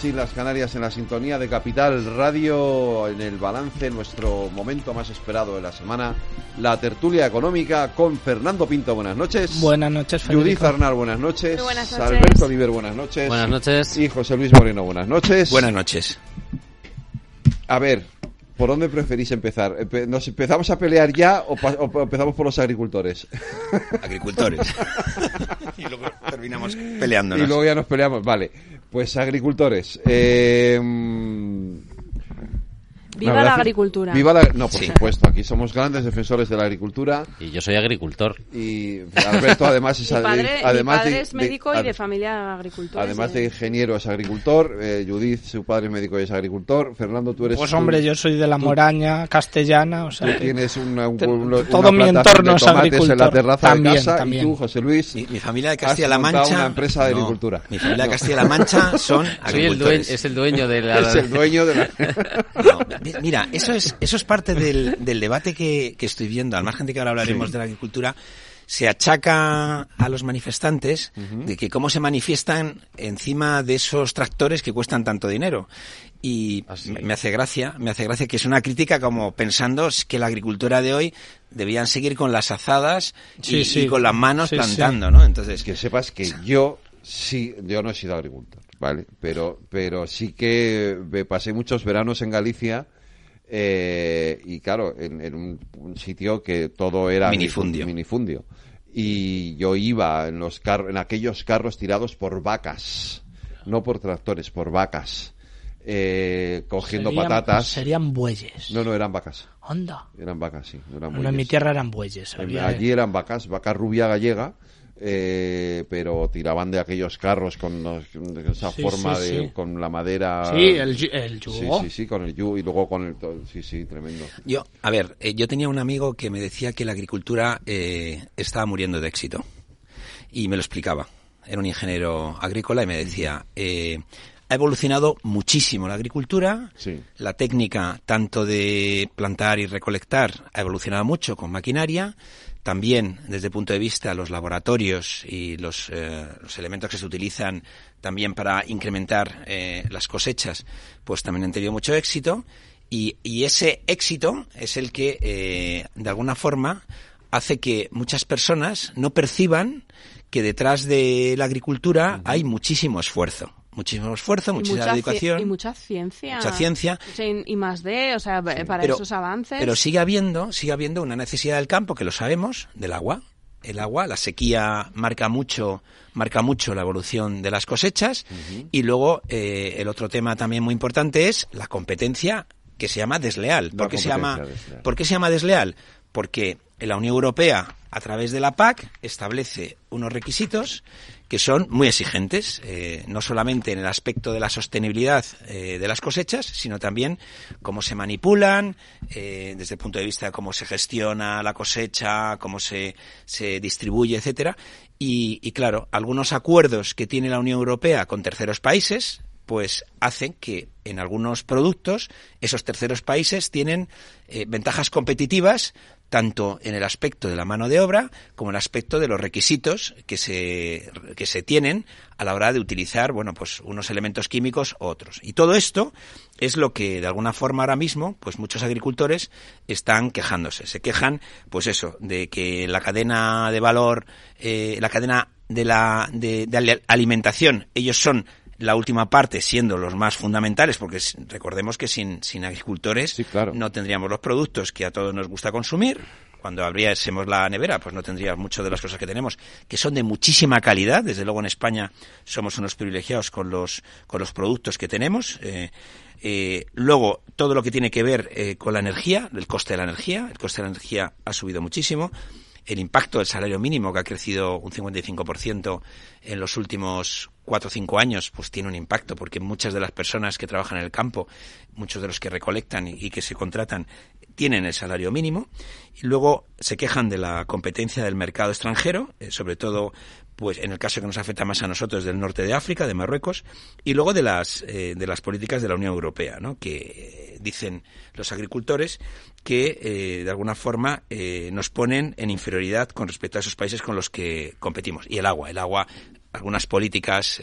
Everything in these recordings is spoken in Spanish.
Las Islas Canarias en la sintonía de Capital Radio en el balance, nuestro momento más esperado de la semana, la tertulia económica con Fernando Pinto, buenas noches. Buenas noches, Federico. Judith Arnal, buenas noches. buenas noches. Alberto Oliver, buenas noches. Buenas noches. Y José Luis Moreno, buenas noches. Buenas noches. A ver, ¿Por dónde preferís empezar? ¿Nos empezamos a pelear ya o, empezamos por los agricultores? Agricultores. y luego terminamos peleándonos. Y luego ya nos peleamos. Vale, pues agricultores. Eh, Viva la, agricultura. Viva la, no, por supuesto, aquí somos grandes defensores de la agricultura. Y yo soy agricultor. Y Alberto además es, además padre es médico y de familia agricultora. Además de ingeniero es agricultor, eh, Judith, su padre es médico y es agricultor, Fernando, tú eres... Pues hombre, yo soy de la Moraña castellana, o sea... Tú tienes una, todo mi entorno es agricultor. en la terraza también, de casa también. y tú, José Luis... Mi, familia de Castilla-La Mancha... una empresa de agricultura. mi familia de Castilla-La Mancha son agricultores. es el dueño de la... es el dueño de la... mira, eso es eso es parte del, debate que, estoy viendo, al margen de que ahora hablaremos de la agricultura, se achaca a los manifestantes de que cómo se manifiestan encima de esos tractores que cuestan tanto dinero. Y me hace gracia, me hace gracia que es una crítica como pensando que la agricultura de hoy debían seguir con las azadas y, con las manos plantando, ¿no? Entonces, que sepas que yo sí, yo no he sido agricultor, ¿vale? Pero, pero sí que pasé muchos veranos en Galicia eh, y claro, en, un, sitio que todo era minifundio. minifundio. Y yo iba en, los en aquellos carros tirados por vacas, no por tractores, por vacas. Eh, cogiendo patatas. Serían bueyes. No, no, eran vacas. Onda. Eran vacas, sí. en mi tierra eran bueyes. Allí eran vacas, vaca rubia gallega eh, pero tiraban de aquellos carros con, esa forma de con la madera. Sí el, el yugo. Sí, sí con el yugo y luego con el sí sí tremendo. Yo a ver eh, yo tenía un amigo que me decía que la agricultura eh, estaba muriendo de éxito y me lo explicaba. Era un ingeniero agrícola y me decía ha evolucionado muchísimo la agricultura, la técnica tanto de plantar y recolectar ha evolucionado mucho con maquinaria, también, desde el punto de vista de los laboratorios y los, eh, los elementos que se utilizan también para incrementar eh, las cosechas, pues también han tenido mucho éxito. Y, y ese éxito es el que, eh, de alguna forma, hace que muchas personas no perciban que detrás de la agricultura hay muchísimo esfuerzo muchísimo esfuerzo, muchísima dedicación. Y mucha ciencia. Mucha ciencia. Y más de, o sea, para esos avances. Pero sigue habiendo, sigue habiendo una necesidad del campo, que lo sabemos, del agua. El agua, la sequía marca mucho, marca mucho la evolución de las cosechas. Y luego, eh, el otro tema también muy importante es la competencia que se llama desleal. ¿Por qué se llama, ¿Por qué se llama desleal? Porque la Unión Europea, a través de la PAC, establece unos requisitos que son muy exigentes, eh, no solamente en el aspecto de la sostenibilidad eh, de las cosechas, sino también cómo se manipulan, eh, desde el punto de vista de cómo se gestiona la cosecha, cómo se, se distribuye, etcétera. Y, y claro, algunos acuerdos que tiene la Unión Europea con terceros países, pues hacen que en algunos productos esos terceros países tienen ventajas competitivas tanto en el aspecto de la mano de obra como en el aspecto de los requisitos que se, que se tienen a la hora de utilizar, bueno, pues unos elementos químicos u otros. Y todo esto es lo que de alguna forma ahora mismo, pues muchos agricultores están quejándose. Se quejan, pues eso, de que la cadena de valor, eh, la cadena de la, de, de alimentación, ellos son la última parte siendo los más fundamentales, porque recordemos que sin, sin agricultores no tendríamos los productos que a todos nos gusta consumir. Cuando abriésemos la nevera, pues no tendríamos muchas de las cosas que tenemos, que son de muchísima calidad. Desde luego en España somos unos privilegiados con los, con los productos que tenemos. Eh, eh, luego, todo lo que tiene que ver eh, con la energía, el coste de la energía. El coste de la energía ha subido muchísimo el impacto del salario mínimo, que ha crecido un 55% en los últimos cuatro o cinco años, pues tiene un impacto, porque muchas de las personas que trabajan en el campo, muchos de los que recolectan y, que se contratan, tienen el salario mínimo. Y luego se quejan de la competencia del mercado extranjero, eh, sobre todo pues en el caso que nos afecta más a nosotros del norte de África, de Marruecos, y luego de las, eh, de las políticas de la Unión Europea, ¿no? que dicen los agricultores que eh, de alguna forma eh, nos ponen en inferioridad con respecto a esos países con los que competimos. Y el agua, el agua, algunas políticas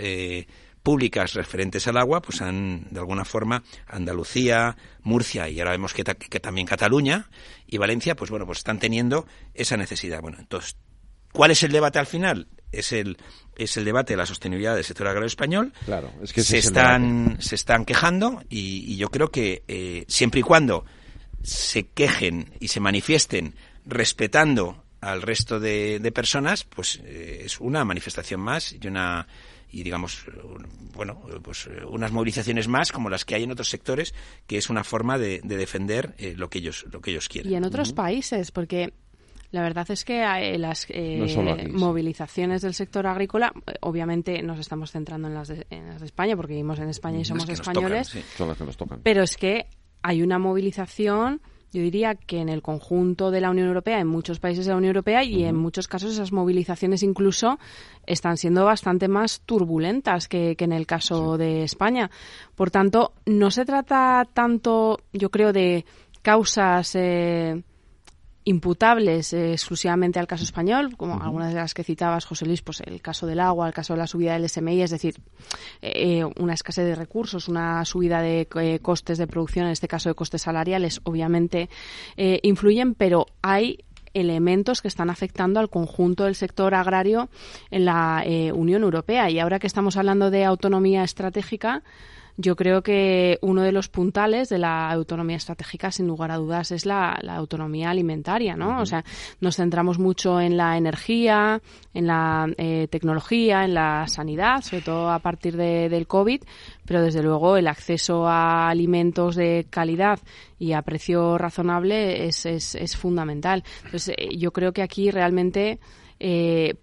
públicas referentes al agua, pues han, de alguna forma, Andalucía, Murcia y ahora vemos que, que, también Cataluña y Valencia, pues bueno, pues están teniendo esa necesidad. Bueno, entonces, ¿cuál es el debate al final? es el es el debate de la sostenibilidad del sector agrario español. Claro, es que se están se están quejando y, yo creo que eh, siempre y cuando se quejen y se manifiesten respetando al resto de, personas, pues eh, es una manifestación más y una y digamos bueno pues unas movilizaciones más como las que hay en otros sectores que es una forma de, defender eh, lo que ellos lo que ellos quieren. Y en otros países porque la verdad es que eh, las eh, movilizaciones del sector agrícola, obviamente nos estamos centrando en las de, España, porque vivimos en España y somos españoles, Son las que nos tocan. pero es que hay una movilización yo diría que en el conjunto de la Unión Europea, en muchos países de la Unión Europea y en muchos casos esas movilizaciones incluso están siendo bastante más turbulentas que, en el caso de España. Por tanto, no se trata tanto, yo creo, de causas imputables eh, exclusivamente al caso español, como algunas de las que citabas, José Luis, pues el caso del agua, el caso de la subida del SMI, es decir, eh, una escasez de recursos, una subida de eh, costes de producción, en este caso de costes salariales, obviamente influyen, pero hay elementos que están afectando al conjunto del sector agrario en la Unión Europea. Y ahora que estamos hablando de autonomía estratégica, yo creo que uno de los puntales de la autonomía estratégica, sin lugar a dudas, es la, autonomía alimentaria, ¿no? O sea, nos centramos mucho en la energía, en la eh, tecnología, en la sanidad, sobre todo a partir de, del COVID, pero desde luego el acceso a alimentos de calidad y a precio razonable es, es, es fundamental. Entonces, eh, yo creo que aquí realmente eh,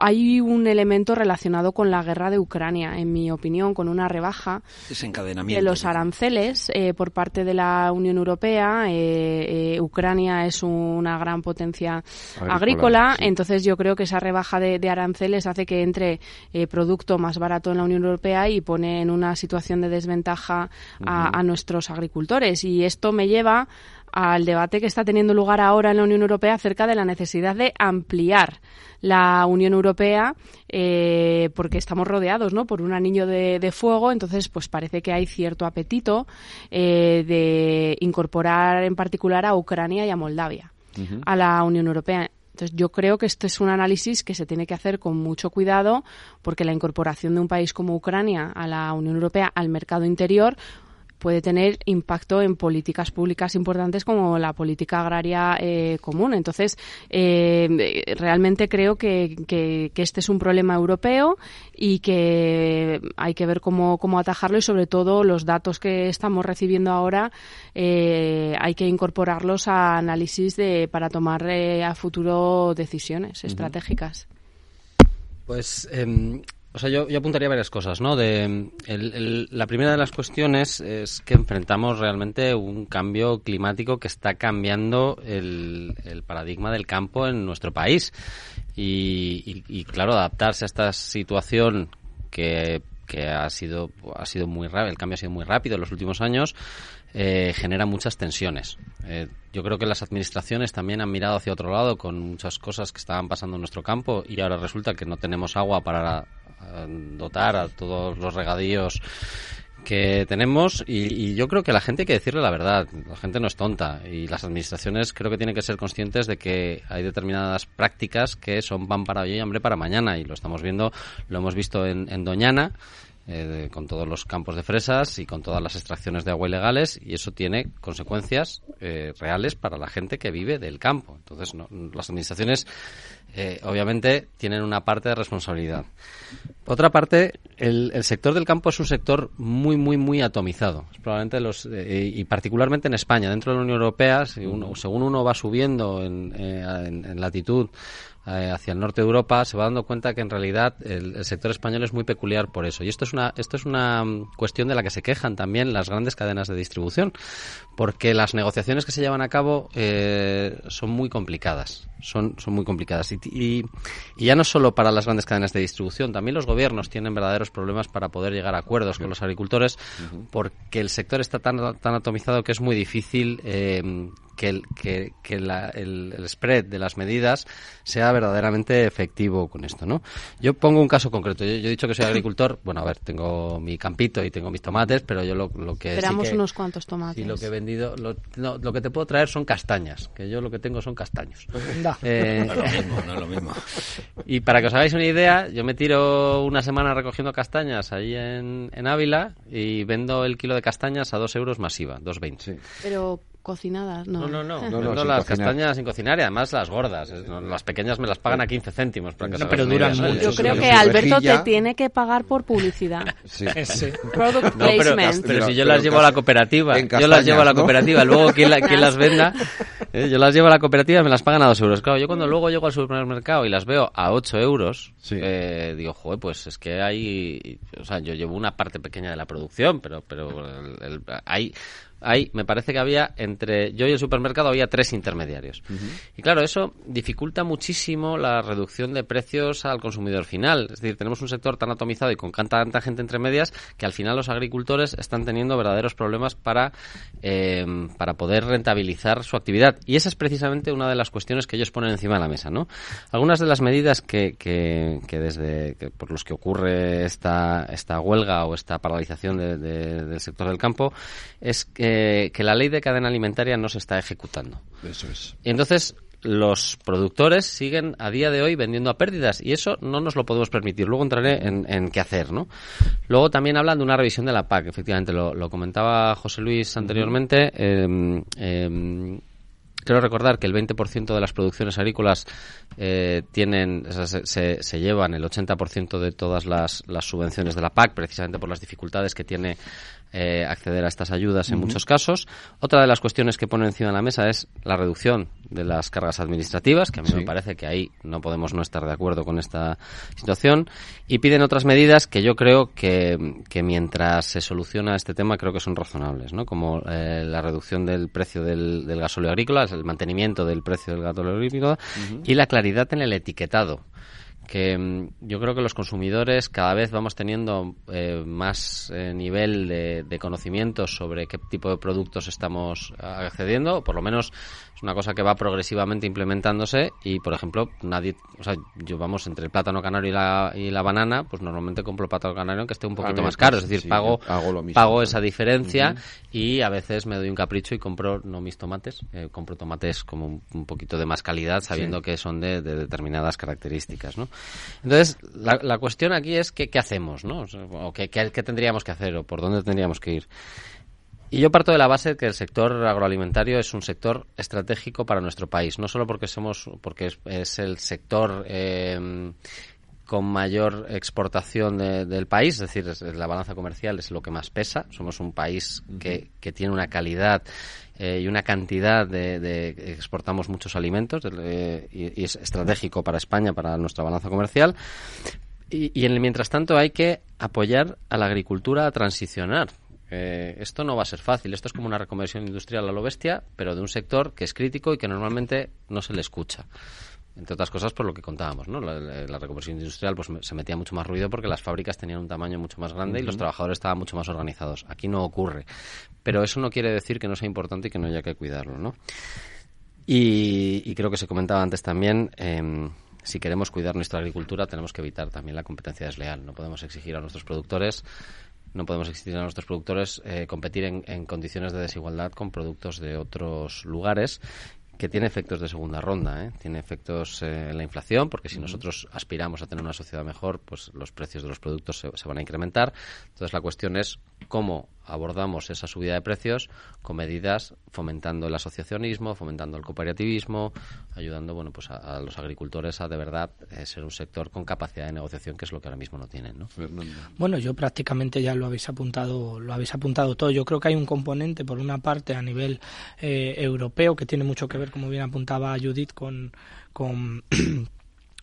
hay un elemento relacionado con la guerra de Ucrania, en mi opinión, con una rebaja de los aranceles eh, por parte de la Unión Europea. Eh, eh, Ucrania es una gran potencia agrícola, entonces yo creo que esa rebaja de, aranceles hace que entre producto más barato en la Unión Europea y pone en una situación de desventaja a nuestros agricultores. Y esto me lleva al debate que está teniendo lugar ahora en la Unión Europea acerca de la necesidad de ampliar la Unión Europea eh, porque estamos rodeados ¿no? por un anillo de, fuego, entonces pues parece que hay cierto apetito eh, de incorporar en particular a Ucrania y a Moldavia a la Unión Europea. Entonces, yo creo que este es un análisis que se tiene que hacer con mucho cuidado porque la incorporación de un país como Ucrania a la Unión Europea, al mercado interior, puede tener impacto en políticas públicas importantes como la política agraria eh, común. Entonces, eh, realmente creo que, que, este es un problema europeo y que hay que ver cómo, cómo atajarlo y sobre todo los datos que estamos recibiendo ahora eh, hay que incorporarlos a análisis de, para tomar a futuro decisiones estratégicas. Pues em, o sea, yo, apuntaría varias cosas, ¿no? De, la primera de las cuestiones es que enfrentamos realmente un cambio climático que está cambiando el, paradigma del campo en nuestro país. Y, claro, adaptarse a esta situación que, que ha sido ha sido muy rápido, el cambio ha sido muy rápido en los últimos años, eh, genera muchas tensiones. Eh, yo creo que las administraciones también han mirado hacia otro lado con muchas cosas que estaban pasando en nuestro campo y ahora resulta que no tenemos agua para dotar a todos los regadíos que tenemos y, yo creo que la gente hay que decirle la verdad. La gente no es tonta y las administraciones creo que tienen que ser conscientes de que hay determinadas prácticas que son pan para hoy y hambre para mañana y lo estamos viendo, lo hemos visto en, en Doñana eh, con todos los campos de fresas y con todas las extracciones de agua ilegales y eso tiene consecuencias eh, reales para la gente que vive del campo. Entonces, las administraciones eh, obviamente tienen una parte de responsabilidad. Otra parte, el, sector del campo es un sector muy, muy, muy atomizado. probablemente los, y particularmente en España, dentro de la Unión Europea, según uno va subiendo en, en latitud eh, hacia el norte de Europa, se va dando cuenta que en realidad el, sector español es muy peculiar por eso. Y esto es una, esto es una mm, cuestión de la que se quejan también las grandes cadenas de distribución, porque las negociaciones que se llevan a cabo eh, son muy complicadas. Son, son muy complicadas. Y, ya no solo para las grandes cadenas de distribución, también los gobiernos tienen verdaderos problemas para poder llegar a acuerdos con los agricultores, porque el sector está tan, tan atomizado que es muy difícil eh, que, el, que, que el, spread de las medidas sea verdaderamente efectivo con esto, ¿no? Yo pongo un caso concreto. Yo, he dicho que soy agricultor. Bueno, a ver, tengo mi campito y tengo mis tomates, pero yo lo, lo que... Esperamos unos cuantos tomates. Y lo que he vendido... Lo, lo que te puedo traer son castañas, que yo lo que tengo son castaños. Eh, no es lo mismo, no es lo mismo. Y para que os hagáis una idea, yo me tiro una semana recogiendo castañas ahí en, en Ávila y vendo el kilo de castañas a dos euros masiva, 2,20. Sí. Pero cocinadas, no. No, no, no, las castañas sin cocinar y además las gordas. Las pequeñas me las pagan a 15 céntimos. pero duran mucho. Yo creo que Alberto te tiene que pagar por publicidad. Sí. Product placement. Pero, si yo las llevo a la cooperativa, yo las llevo a la cooperativa, luego quien, las venda, eh, yo las llevo a la cooperativa y me las pagan a 2 euros. Claro, yo cuando luego llego al supermercado y las veo a 8 euros, eh, digo, joder, pues es que hay, o sea, yo llevo una parte pequeña de la producción, pero, pero hay ahí me parece que había entre yo y el supermercado había tres intermediarios. Y claro, eso dificulta muchísimo la reducción de precios al consumidor final. Es decir, tenemos un sector tan atomizado y con tanta gente entre medias que al final los agricultores están teniendo verdaderos problemas para, eh, para poder rentabilizar su actividad. Y esa es precisamente una de las cuestiones que ellos ponen encima de la mesa. ¿no? Algunas de las medidas que, que, desde por los que ocurre esta, esta huelga o esta paralización del sector del campo es que que la ley de cadena alimentaria no se está ejecutando. Eso es. Y entonces los productores siguen a día de hoy vendiendo a pérdidas y eso no nos lo podemos permitir. Luego entraré en, qué hacer, ¿no? Luego también hablan de una revisión de la PAC, efectivamente, lo, comentaba José Luis anteriormente. Em, em, quiero recordar que el 20% de las producciones agrícolas eh, tienen se, se, llevan el 80% de todas las, las subvenciones de la PAC, precisamente por las dificultades que tiene eh, acceder a estas ayudas en muchos casos. Otra de las cuestiones que pone encima de la mesa es la reducción de las cargas administrativas, que a mí me parece que ahí no podemos no estar de acuerdo con esta situación. Y piden otras medidas que yo creo que, que mientras se soluciona este tema creo que son razonables, ¿no? como eh, la reducción del precio del, del gasóleo agrícola, el mantenimiento del precio del gasóleo agrícola y la claridad en el etiquetado que mm, yo creo que los consumidores cada vez vamos teniendo eh, más eh, nivel de, de, conocimiento sobre qué tipo de productos estamos accediendo, o por lo menos es una cosa que va progresivamente implementándose y, por ejemplo, nadie, o sea, yo vamos entre el plátano canario y la, y la banana, pues normalmente compro plátano canario que esté un poquito más caro, es decir, pago, pago esa diferencia y a veces me doy un capricho y compro no mis tomates, eh, compro tomates como un, poquito de más calidad sabiendo que son de, determinadas características, ¿no? Entonces, la, la cuestión aquí es qué, qué hacemos, ¿no? O qué, qué, qué tendríamos que hacer o por dónde tendríamos que ir. Y yo parto de la base de que el sector agroalimentario es un sector estratégico para nuestro país, no solo porque somos, porque es, el sector eh, con mayor exportación del país, es decir, la balanza comercial es lo que más pesa. Somos un país que, que tiene una calidad eh, y una cantidad de, exportamos muchos alimentos eh, y, es estratégico para España, para nuestra balanza comercial. Y, y en mientras tanto hay que apoyar a la agricultura a transicionar eh, esto no va a ser fácil. Esto es como una reconversión industrial a lo bestia, pero de un sector que es crítico y que normalmente no se le escucha. Entre otras cosas por lo que contábamos, ¿no? La, reconversión industrial pues se metía mucho más ruido porque las fábricas tenían un tamaño mucho más grande y los trabajadores estaban mucho más organizados. Aquí no ocurre. Pero eso no quiere decir que no sea importante y que no haya que cuidarlo, ¿no? Y, creo que se comentaba antes también, em, si queremos cuidar nuestra agricultura tenemos que evitar también la competencia desleal. No podemos exigir a nuestros productores no podemos exigir a nuestros productores eh, competir en, en, condiciones de desigualdad con productos de otros lugares que tiene efectos de segunda ronda, ¿eh? tiene efectos eh, en la inflación, porque si nosotros aspiramos a tener una sociedad mejor, pues los precios de los productos se, se van a incrementar. Entonces la cuestión es cómo abordamos esa subida de precios con medidas fomentando el asociacionismo, fomentando el cooperativismo, ayudando bueno pues a, a los agricultores a de verdad eh, ser un sector con capacidad de negociación que es lo que ahora mismo no tienen, ¿no? Bueno, yo prácticamente ya lo habéis apuntado, lo habéis apuntado todo. Yo creo que hay un componente por una parte a nivel eh, europeo que tiene mucho que ver, como bien apuntaba Judith, con, con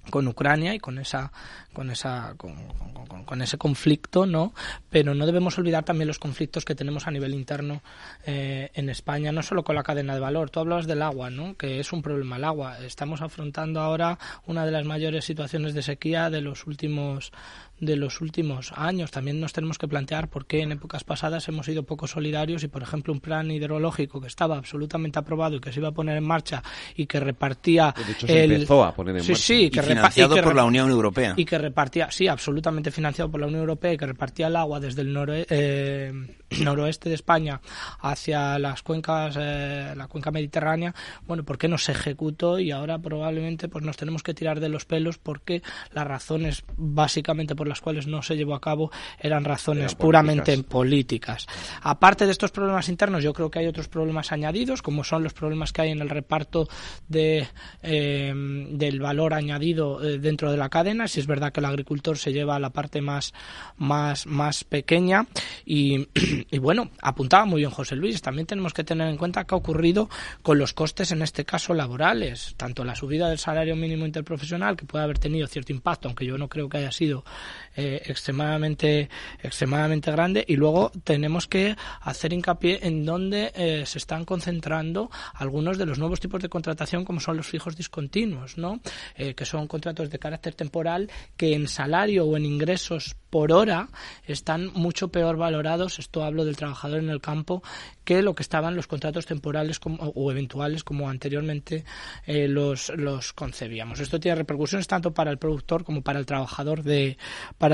con Ucrania y con esa con esa con, ese conflicto no pero no debemos olvidar también los conflictos que tenemos a nivel interno eh, en España no solo con la cadena de valor. Tú hablabas del agua no que es un problema el agua. Estamos afrontando ahora una de las mayores situaciones de sequía de los últimos de los últimos años. También nos tenemos que plantear por qué en épocas pasadas hemos sido poco solidarios y, por ejemplo, un plan hidrológico que estaba absolutamente aprobado y que se iba a poner en marcha y que repartía. De hecho, se el... empezó a poner en sí, marcha. Sí, que y financiado y que por la Unión Europea. Y que repartía, sí, absolutamente financiado por la Unión Europea y que repartía el agua desde el noroeste. Eh, noroeste de España hacia las cuencas, eh, la cuenca mediterránea, bueno, ¿por qué no se ejecutó? Y ahora probablemente pues nos tenemos que tirar de los pelos porque las razones básicamente por las cuales no se llevó a cabo eran razones puramente políticas. políticas. Aparte de estos problemas internos, yo creo que hay otros problemas añadidos, como son los problemas que hay en el reparto de, eh, del valor añadido eh, dentro de la cadena. Si es verdad que el agricultor se lleva la parte más, más, más pequeña y y bueno, apuntaba muy bien José Luis, también tenemos que tener en cuenta qué ha ocurrido con los costes, en este caso laborales, tanto la subida del salario mínimo interprofesional, que puede haber tenido cierto impacto, aunque yo no creo que haya sido eh, extremadamente, extremadamente grande, y luego tenemos que hacer hincapié en donde eh, se están concentrando algunos de los nuevos tipos de contratación, como son los fijos discontinuos, ¿no? Eh, que son contratos de carácter temporal que en salario o en ingresos por hora están mucho peor valorados, esto hablo del trabajador en el campo, que lo que estaban los contratos temporales como, o eventuales como anteriormente los, los concebíamos. Esto tiene repercusiones tanto para el productor como para el trabajador de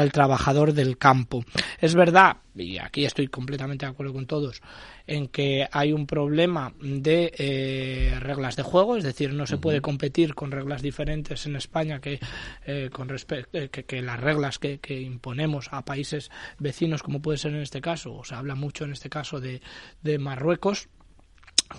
el trabajador del campo. Es verdad, y aquí estoy completamente de acuerdo con todos, en que hay un problema de eh, reglas de juego, es decir, no se puede competir con reglas diferentes en España que, eh, con que, que, las reglas que, que, imponemos a países vecinos, como puede ser en este caso, o se habla mucho en este caso de, de Marruecos,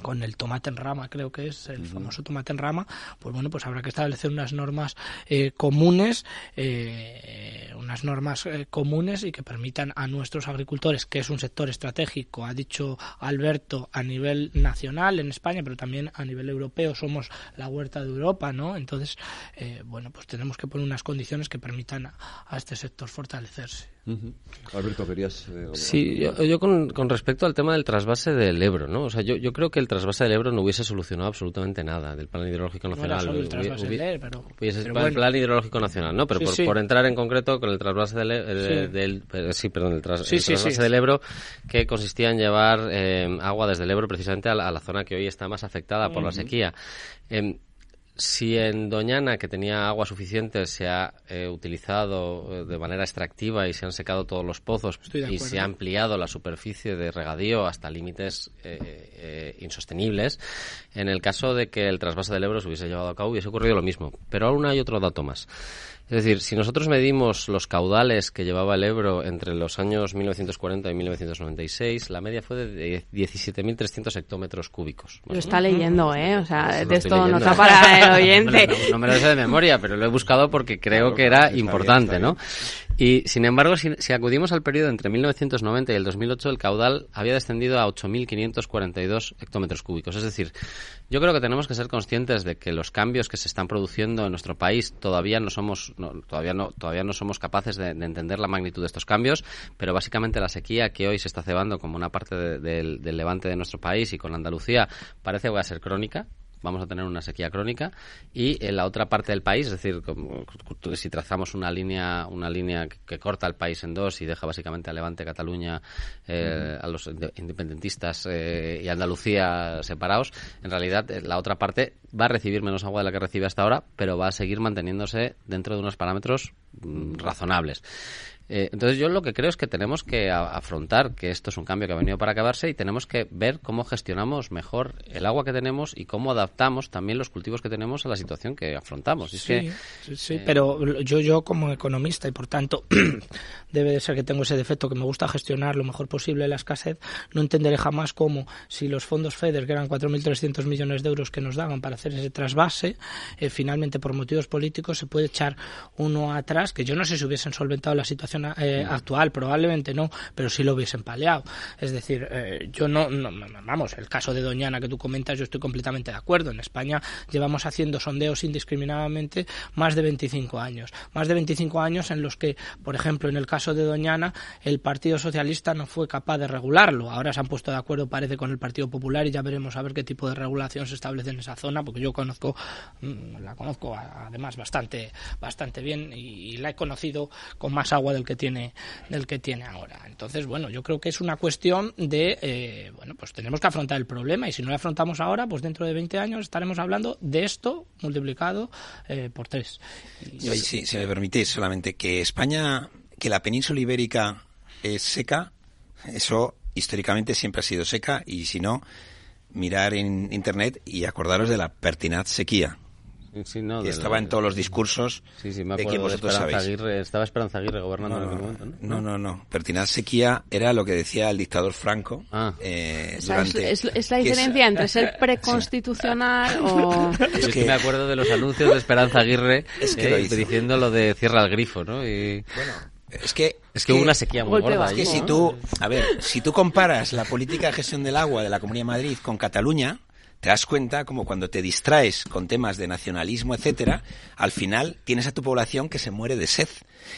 con el tomate en rama, creo que es el uh -huh. famoso tomate en rama, pues bueno, pues habrá que establecer unas normas eh, comunes, eh, unas normas eh, comunes y que permitan a nuestros agricultores, que es un sector estratégico, ha dicho Alberto, a nivel nacional en España, pero también a nivel europeo, somos la huerta de Europa, ¿no? Entonces, eh, bueno, pues tenemos que poner unas condiciones que permitan a, a este sector fortalecerse. Uh -huh. Alberto, querías. Eh, sí, yo, yo con, con, respecto al tema del trasvase del Ebro, ¿no? O sea, yo, yo, creo que el trasvase del Ebro no hubiese solucionado absolutamente nada del plan hidrológico nacional. No el trasvase hubiese, del pero, hubiese pero el bueno. plan hidrológico nacional, ¿no? Pero sí, por, sí. por, entrar en concreto con el trasvase del, eh, sí. del eh, sí, perdón, el, tras, el trasvase del Ebro que consistía en llevar eh, agua desde el Ebro precisamente a la, a la, zona que hoy está más afectada por uh -huh. la sequía. Eh, si en Doñana, que tenía agua suficiente, se ha eh, utilizado de manera extractiva y se han secado todos los pozos y se ha ampliado la superficie de regadío hasta límites eh, eh, insostenibles, en el caso de que el trasvase del Ebro se hubiese llevado a cabo hubiese ocurrido lo mismo. Pero aún hay otro dato más. Es decir, si nosotros medimos los caudales que llevaba el Ebro entre los años 1940 y 1996, la media fue de 17.300 hectómetros cúbicos. Lo está leyendo, ¿eh? O sea, de esto no está para el oyente. no, no, me lo sé de memoria, pero lo he buscado porque creo claro, que era importante, bien, ¿no? Y, sin embargo, si, acudimos al periodo entre 1990 y el 2008, el caudal había descendido a 8.542 hectómetros cúbicos. Es decir, yo creo que tenemos que ser conscientes de que los cambios que se están produciendo en nuestro país todavía no somos, no, todavía no, todavía no somos capaces de, de, entender la magnitud de estos cambios, pero básicamente la sequía que hoy se está cebando como una parte de, de, del levante de nuestro país y con Andalucía parece que va a ser crónica vamos a tener una sequía crónica y en la otra parte del país, es decir, como, si trazamos una línea una línea que, que, corta el país en dos y deja básicamente a Levante, Cataluña, eh, uh -huh. a los independentistas eh, y Andalucía separados, en realidad eh, la otra parte va a recibir menos agua de la que recibe hasta ahora, pero va a seguir manteniéndose dentro de unos parámetros mm, razonables. Eh, entonces yo lo que creo es que tenemos que afrontar que esto es un cambio que ha venido para acabarse y tenemos que ver cómo gestionamos mejor el agua que tenemos y cómo adaptamos también los cultivos que tenemos a la situación que afrontamos. sí, sí, pero yo, yo como economista y por tanto debe de ser que tengo ese defecto que me gusta gestionar lo mejor posible la escasez, no entenderé jamás cómo si los fondos FEDER, que eran 4.300 millones de euros que nos daban para hacer ese trasvase, eh, finalmente por motivos políticos se puede echar uno atrás, que yo no sé si hubiesen solventado la situación eh, actual, probablemente no, pero sí lo hubiesen paleado. Es decir, eh, yo no, vamos, el caso de Doñana que tú comentas, yo estoy completamente de acuerdo. En España llevamos haciendo sondeos indiscriminadamente más de 25 años. Más de 25 años en los que, por ejemplo, en el caso de Doñana, el Partido Socialista no fue capaz de regularlo. Ahora se han puesto de acuerdo, parece, con el Partido Popular y ya veremos a ver qué tipo de regulación se establece en esa zona, porque yo conozco, mm, la conozco además bastante, bastante bien y, la he conocido con más agua del que tiene, del que tiene ahora. Entonces, bueno, yo creo que es una cuestión de, eh, bueno, pues tenemos que afrontar el problema y si no lo afrontamos ahora, pues dentro de 20 años estaremos hablando de esto multiplicado eh, por tres. Sí, si me permitís solamente que España, que la península ibérica es seca, eso históricamente siempre ha sido seca y si no, mirar en internet y acordaros de la pertinaz sequía que estaba en todos los discursos de que vosotros sabéis. estaba Esperanza Aguirre gobernando en aquel momento, ¿no? No, no, Pertinaz sequía era lo que decía el dictador Franco. Ah. Eh, es, la diferencia entre ser preconstitucional o... Es que... me acuerdo de los anuncios de Esperanza Aguirre eh, diciendo lo de cierra el grifo, ¿no? Y... Bueno, es que es que hubo una sequía muy gorda. Es que si tú, a ver, si tú comparas la política de gestión del agua de la Comunidad de Madrid con Cataluña, te das cuenta como cuando te distraes con temas de nacionalismo, etcétera, al final tienes a tu población que se muere de sed.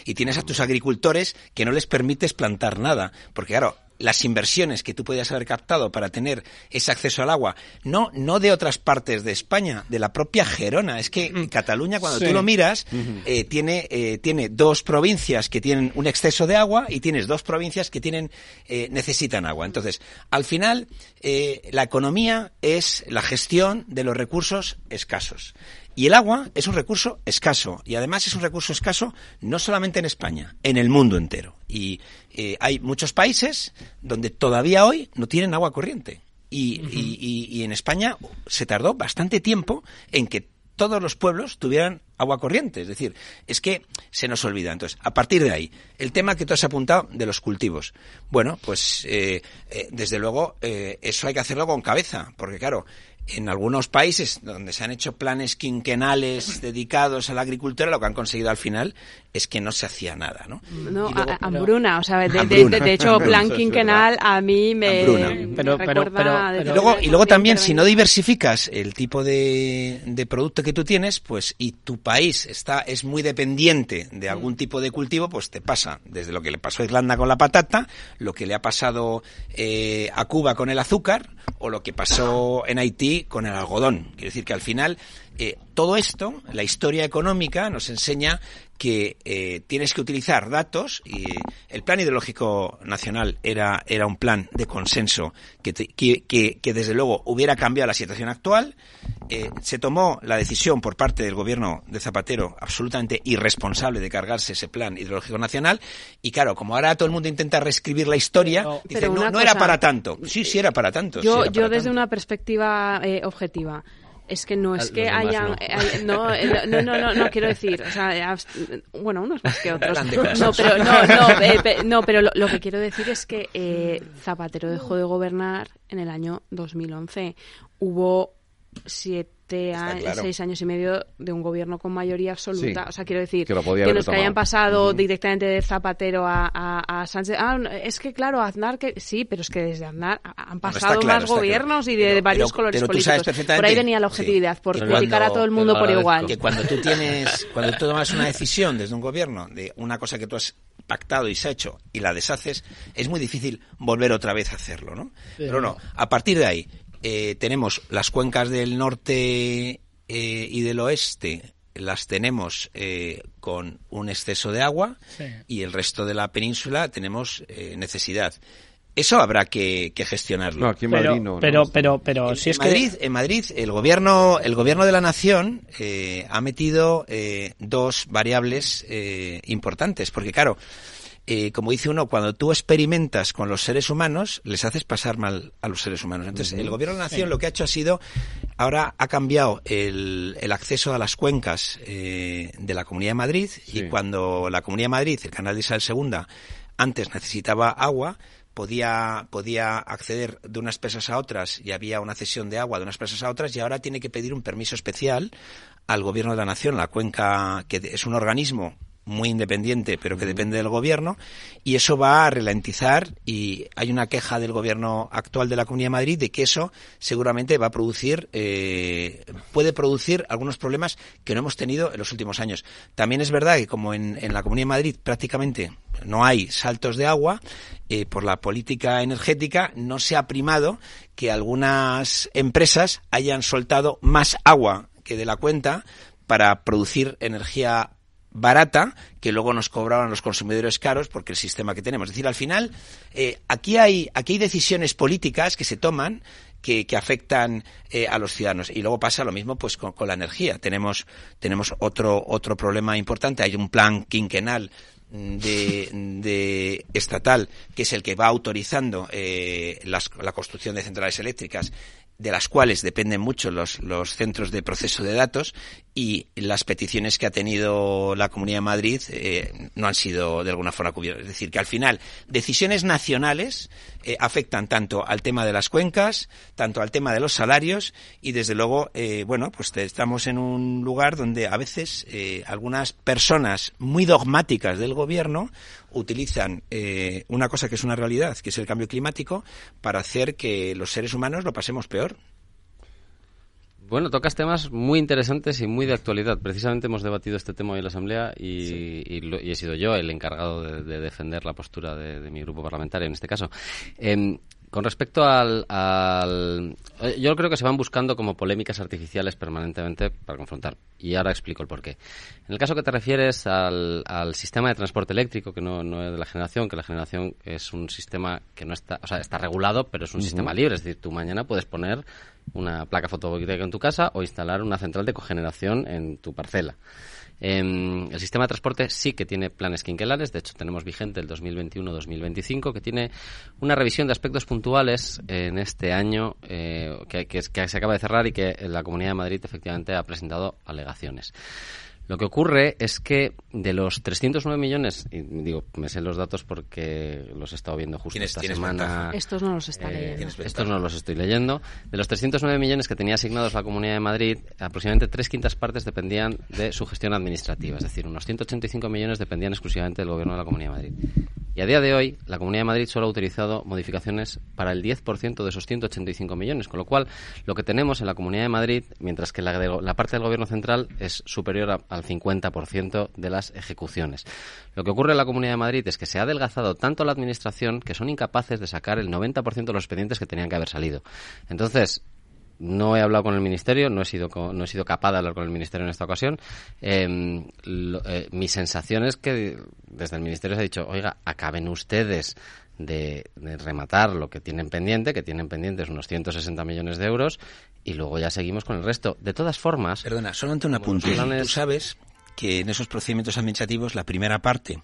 Y tienes a tus agricultores que no les permites plantar nada, porque claro, las inversiones que tú podías haber captado para tener ese acceso al agua, no, no de otras partes de España, de la propia Gerona. Es que mm. Cataluña, cuando tú lo miras, eh, tiene, eh, tiene dos provincias que tienen un exceso de agua y tienes dos provincias que tienen, eh, necesitan agua. Entonces, al final, la economía es la gestión de los recursos escasos. Y el agua es un recurso escaso y además es un recurso escaso no solamente en España, en el mundo entero. Y eh, hay muchos países donde todavía hoy no tienen agua corriente. Y, y, en España se tardó bastante tiempo en que todos los pueblos tuvieran agua corriente. Es decir, es que se nos olvida. Entonces, a partir de ahí, el tema que tú has apuntado de los cultivos. Bueno, pues eh, eh, desde luego eso hay que hacerlo con cabeza, porque claro, en algunos países donde se han hecho planes quinquenales dedicados a la agricultura, lo que han conseguido al final es que no se hacía nada, ¿no? No, hambruna, o sea, de, hecho, plan quinquenal a mí me, pero, recuerda... y luego, y luego también, si no diversificas el tipo de, de, producto que tú tienes, pues, y tu país está es muy dependiente de algún mm. tipo de cultivo, pues te pasa, desde lo que le pasó a Irlanda con la patata, lo que le ha pasado eh, a Cuba con el azúcar, o lo que pasó en Haití con el algodón. Quiere decir que al final eh, todo esto, la historia económica, nos enseña que eh, tienes que utilizar datos y el plan ideológico nacional era, era un plan de consenso que, que, desde luego hubiera cambiado la situación actual. Eh, se tomó la decisión por parte del gobierno de Zapatero absolutamente irresponsable de cargarse ese plan ideológico nacional y claro, como ahora todo el mundo intenta reescribir la historia, dice, no, no era para tanto. Sí, sí era para tanto. Yo, yo desde una perspectiva objetiva es que no es que hayan no, no, no, no, quiero decir, o sea, bueno, unos más que otros. No, pero no, no, eh, no, pero lo, que quiero decir es que eh, Zapatero dejó de gobernar en el año 2011. Hubo siete seis años y medio de un gobierno con mayoría absoluta. o sea, quiero decir, que, los que hayan pasado directamente de Zapatero a, a, Sánchez. Ah, es que claro, Aznar, que sí, pero es que desde Aznar han pasado más gobiernos y de, varios colores políticos. Por ahí venía la objetividad, por criticar a todo el mundo por igual. Que cuando tú tienes, cuando tú tomas una decisión desde un gobierno de una cosa que tú has pactado y se ha hecho y la deshaces, es muy difícil volver otra vez a hacerlo, ¿no? Pero no, a partir de ahí, eh, tenemos las cuencas del norte eh, y del oeste las tenemos eh, con un exceso de agua y el resto de la península tenemos necesidad. Eso habrá que, gestionarlo. No, aquí en Madrid no. Pero, pero, pero, si es Madrid, En Madrid, el gobierno, el gobierno de la nación ha metido dos variables importantes, porque claro, eh, como dice uno, cuando tú experimentas con los seres humanos, les haces pasar mal a los seres humanos. Entonces, el gobierno de la nación lo que ha hecho ha sido, ahora ha cambiado el, el acceso a las cuencas eh, de la Comunidad de Madrid y cuando la Comunidad de Madrid, el canal de Isabel II, antes necesitaba agua, podía, podía acceder de unas presas a otras y había una cesión de agua de unas presas a otras y ahora tiene que pedir un permiso especial al gobierno de la nación, la cuenca, que es un organismo muy independiente, pero que depende del gobierno, y eso va a ralentizar y hay una queja del gobierno actual de la Comunidad de Madrid de que eso seguramente va a producir, eh, puede producir algunos problemas que no hemos tenido en los últimos años. También es verdad que como en, en la Comunidad de Madrid prácticamente no hay saltos de agua, eh, por la política energética no se ha primado que algunas empresas hayan soltado más agua que de la cuenta para producir energía barata que luego nos cobraban los consumidores caros porque el sistema que tenemos. Es decir, al final, eh, aquí, hay, aquí hay decisiones políticas que se toman que, que afectan eh, a los ciudadanos. Y luego pasa lo mismo pues con, con, la energía. Tenemos, tenemos otro, otro problema importante. Hay un plan quinquenal de, de, estatal, que es el que va autorizando eh, la construcción de centrales eléctricas de las cuales dependen mucho los, los, centros de proceso de datos y las peticiones que ha tenido la Comunidad de Madrid eh, no han sido de alguna forma cubiertas. Es decir, que al final decisiones nacionales eh, afectan tanto al tema de las cuencas, tanto al tema de los salarios y desde luego, eh, bueno, pues estamos en un lugar donde a veces eh, algunas personas muy dogmáticas del gobierno utilizan una cosa que es una realidad, que es el cambio climático, para hacer que los seres humanos lo pasemos peor. Bueno, tocas temas muy interesantes y muy de actualidad. Precisamente hemos debatido este tema hoy en la Asamblea y, sí. y, lo, y he sido yo el encargado de, de defender la postura de, de, mi grupo parlamentario en este caso. Eh, con respecto al, al, Yo creo que se van buscando como polémicas artificiales permanentemente para confrontar. Y ahora explico el porqué. En el caso que te refieres al, al sistema de transporte eléctrico, que no, no, es de la generación, que la generación es un sistema que no está... O sea, está regulado, pero es un uh -huh. sistema libre. Es decir, tú mañana puedes poner una placa fotovoltaica en tu casa o instalar una central de cogeneración en tu parcela. Eh, el sistema de transporte sí que tiene planes quinquenales, de hecho tenemos vigente el 2021-2025, que tiene una revisión de aspectos puntuales en este año eh, que, se acaba de cerrar y que la Comunidad de Madrid efectivamente ha presentado alegaciones. Lo que ocurre es que de los 309 millones, y digo, me sé los datos porque los he estado viendo justo ¿Tienes, esta semana. Ventaja? Estos no los está eh, leyendo. Estos no los estoy leyendo. De los 309 millones que tenía asignados la Comunidad de Madrid, aproximadamente tres quintas partes dependían de su gestión administrativa, es decir, unos 185 millones dependían exclusivamente del Gobierno de la Comunidad de Madrid. Y a día de hoy, la Comunidad de Madrid solo ha utilizado modificaciones para el 10% de esos 185 millones, con lo cual lo que tenemos en la Comunidad de Madrid, mientras que la, parte del Gobierno central es superior al 50% de las ejecuciones. Lo que ocurre en la Comunidad de Madrid es que se ha adelgazado tanto la Administración que son incapaces de sacar el 90% de los expedientes que tenían que haber salido. Entonces, no he hablado con el ministerio, no he sido no he sido capaz de hablar con el ministerio en esta ocasión. Eh, lo, eh, mi sensación es que desde el ministerio se ha dicho, oiga, acaben ustedes de, de, rematar lo que tienen pendiente, que tienen pendientes unos 160 millones de euros, y luego ya seguimos con el resto. De todas formas. Perdona, solamente un apunte. Planes... Tú sabes que en esos procedimientos administrativos la primera parte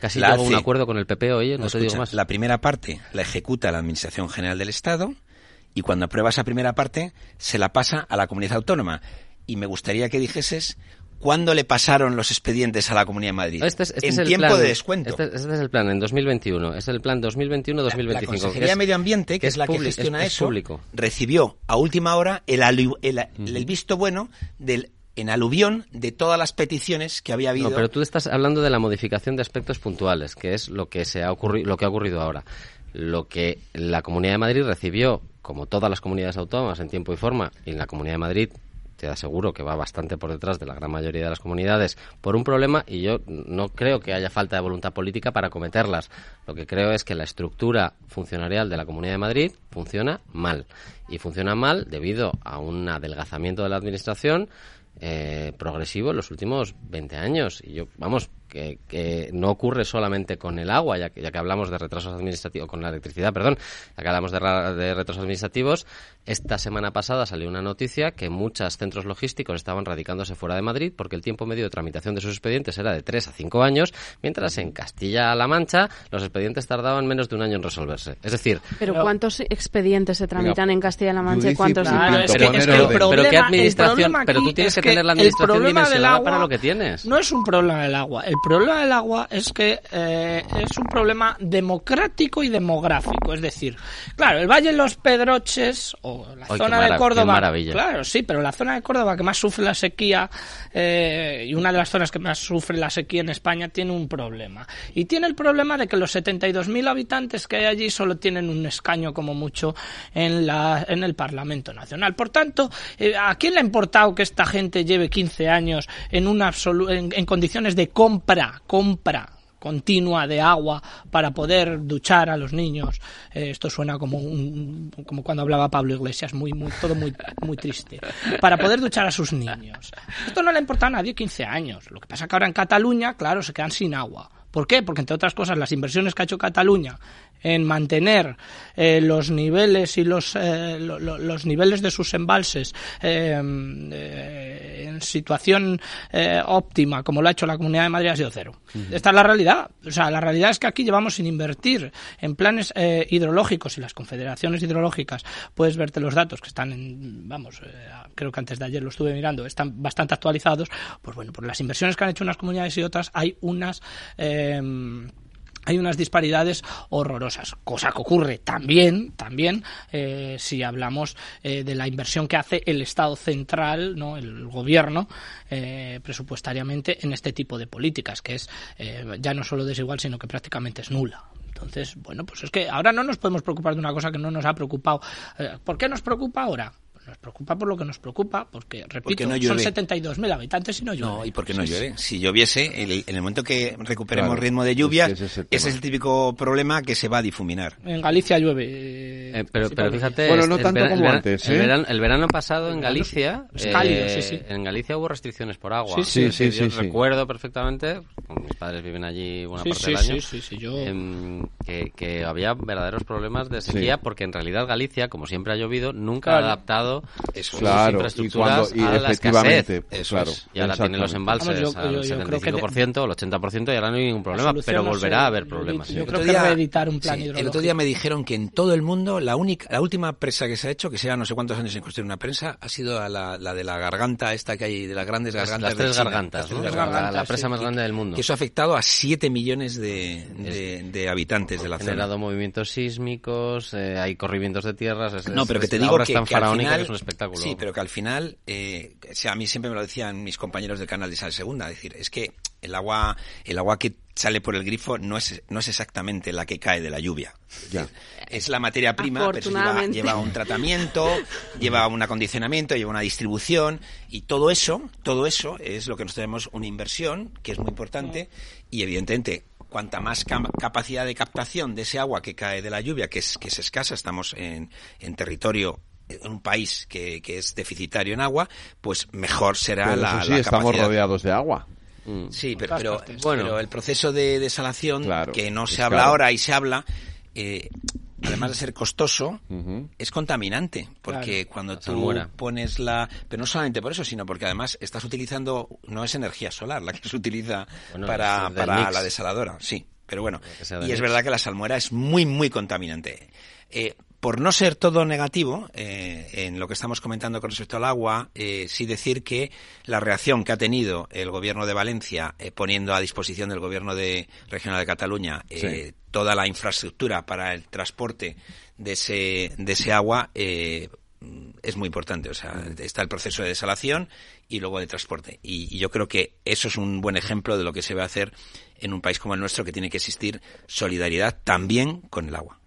Casi hago un acuerdo con el PP, oye, no, no te escucha, digo más. La primera parte la ejecuta la Administración General del Estado y cuando aprueba esa primera parte se la pasa a la comunidad autónoma. Y me gustaría que dijeses cuándo le pasaron los expedientes a la Comunidad de Madrid. Este es, este en es tiempo plan, de descuento. Este, este, es el plan, en 2021. Es el plan 2021-2025. La Consejería de Medio Ambiente, que, que es, la que gestiona es, eso, público. recibió a última hora el, el, el, el visto bueno del en aluvión de todas las peticiones que había habido. No, pero tú estás hablando de la modificación de aspectos puntuales, que es lo que se ha ocurrido, lo que ha ocurrido ahora. Lo que la Comunidad de Madrid recibió, como todas las comunidades autónomas, en tiempo y forma, y en la Comunidad de Madrid te aseguro que va bastante por detrás de la gran mayoría de las comunidades por un problema y yo no creo que haya falta de voluntad política para cometerlas. Lo que creo es que la estructura funcionarial de la Comunidad de Madrid funciona mal y funciona mal debido a un adelgazamiento de la administración eh, progresivo en los últimos 20 años. Y yo, vamos, que, no ocurre solamente con el agua, ya que, ya que hablamos de retrasos administrativos, con la electricidad, perdón, ya que hablamos de retrasos administrativos, esta semana pasada salió una noticia que muchos centros logísticos estaban radicándose fuera de Madrid porque el tiempo medio de tramitación de sus expedientes era de 3 a 5 años, mientras en Castilla-La Mancha los expedientes tardaban menos de un año en resolverse. Es decir... ¿Pero cuántos expedientes se tramitan en Castilla-La Mancha y cuántos pero, ¿qué administración? Pero tú tienes que, tener la administración dimensionada para lo que tienes. No es un problema del agua. El problema del agua es que eh, es un problema democrático y demográfico. Es decir, claro, el Valle de los Pedroches o la zona de Córdoba. Claro, sí, pero la zona de Córdoba que más sufre la sequía eh, y una de las zonas que más sufre la sequía en España tiene un problema. Y tiene el problema de que los 72.000 habitantes que hay allí solo tienen un escaño como mucho en, la, en el Parlamento Nacional. Por tanto, eh, ¿a quién le ha importado que esta gente lleve 15 años en, una en, en condiciones de compra, compra continua de agua para poder duchar a los niños. Eh, esto suena como un, como cuando hablaba Pablo Iglesias, muy, muy, todo muy, muy triste. Para poder duchar a sus niños. Esto no le importa a nadie 15 años. Lo que pasa que ahora en Cataluña, claro, se quedan sin agua. ¿Por qué? Porque, entre otras cosas, las inversiones que ha hecho Cataluña en mantener eh, los niveles y los, eh, los niveles de sus embalses eh, en situación óptima, como lo ha hecho la Comunidad de Madrid, ha sido cero. Esta es la realidad. O sea, la realidad es que aquí llevamos sin invertir en planes hidrológicos y las confederaciones hidrológicas, puedes verte los datos que están en, vamos, creo que antes de ayer lo estuve mirando, están bastante actualizados. Pues bueno, por las inversiones que han hecho unas comunidades y otras, hay unas hay unas disparidades horrorosas, cosa que ocurre también, también eh, si hablamos eh, de la inversión que hace el Estado central, no, el gobierno eh, presupuestariamente en este tipo de políticas, que es ya no solo desigual, sino que prácticamente es nula. Entonces, bueno, pues es que ahora no nos podemos preocupar de una cosa que no nos ha preocupado. ¿Por qué nos preocupa ahora? Nos preocupa por lo que nos preocupa, porque, repito, no son 72.000 habitantes y no llueve. No, y porque no llueve. Si lloviese, en el, momento que recuperemos ritmo de lluvia, ese, es el, típico problema que se va a difuminar. En Galicia llueve. Eh, pero, pero fíjate, bueno, no tanto como antes. El, verano, pasado en Galicia, eh, en Galicia hubo restricciones por agua. Sí, sí, sí. recuerdo perfectamente, mis padres viven allí buena parte del año, yo... Em, que, había verdaderos problemas de sequía, porque en realidad Galicia, como siempre ha llovido, nunca ha adaptado eso, claro, y, cuando, y efectivamente, claro, y ahora tiene los embalses al 75%, el 80% y ahora no hay ningún problema, pero volverá a haber problemas. Yo creo que reeditar un plan El otro día me dijeron que en todo el mundo la única, la última presa que se ha hecho, que sea no sé cuántos años en construir una presa, ha sido la, la de la garganta esta que hay, de las grandes gargantas. Las, tres gargantas, la, presa más grande del mundo. Que eso ha afectado a 7 millones de, de, habitantes de la zona. Ha generado movimientos sísmicos, eh, hay corrimientos de tierras. no, pero que te digo que, que es un espectáculo. Sí, pero que al final, eh, a mí siempre me lo decían mis compañeros del canal de Sal Segunda, es decir, es que el agua, el agua que sale por el grifo no es, no es exactamente la que cae de la lluvia. Es la materia prima, pero lleva, lleva, un tratamiento, lleva un acondicionamiento, lleva una distribución y todo eso, todo eso es lo que nos tenemos una inversión que es muy importante y evidentemente cuanta más capacidad de captación de ese agua que cae de la lluvia, que es, que es escasa, estamos en, en territorio un país que, que, es deficitario en agua, pues mejor será la, sí, estamos rodeados de agua. Mm. Sí, pero, pero, bueno. el proceso de desalación, que no se habla ahora y se habla, eh, además de ser costoso, es contaminante. Porque cuando tú pones la. Pero no solamente por eso, sino porque además estás utilizando. No es energía solar la que se utiliza para, para la desaladora. Sí, pero bueno. Y es verdad que la salmuera es muy, muy contaminante. Eh, por no ser todo negativo eh, en lo que estamos comentando con respecto al agua, eh, sí decir que la reacción que ha tenido el gobierno de Valencia eh, poniendo a disposición del gobierno de regional de Cataluña toda la infraestructura para el transporte de ese, de ese agua es muy importante. O sea, está el proceso de desalación y luego de transporte. Y, yo creo que eso es un buen ejemplo de lo que se va a hacer en un país como el nuestro, que tiene que existir solidaridad también con el agua.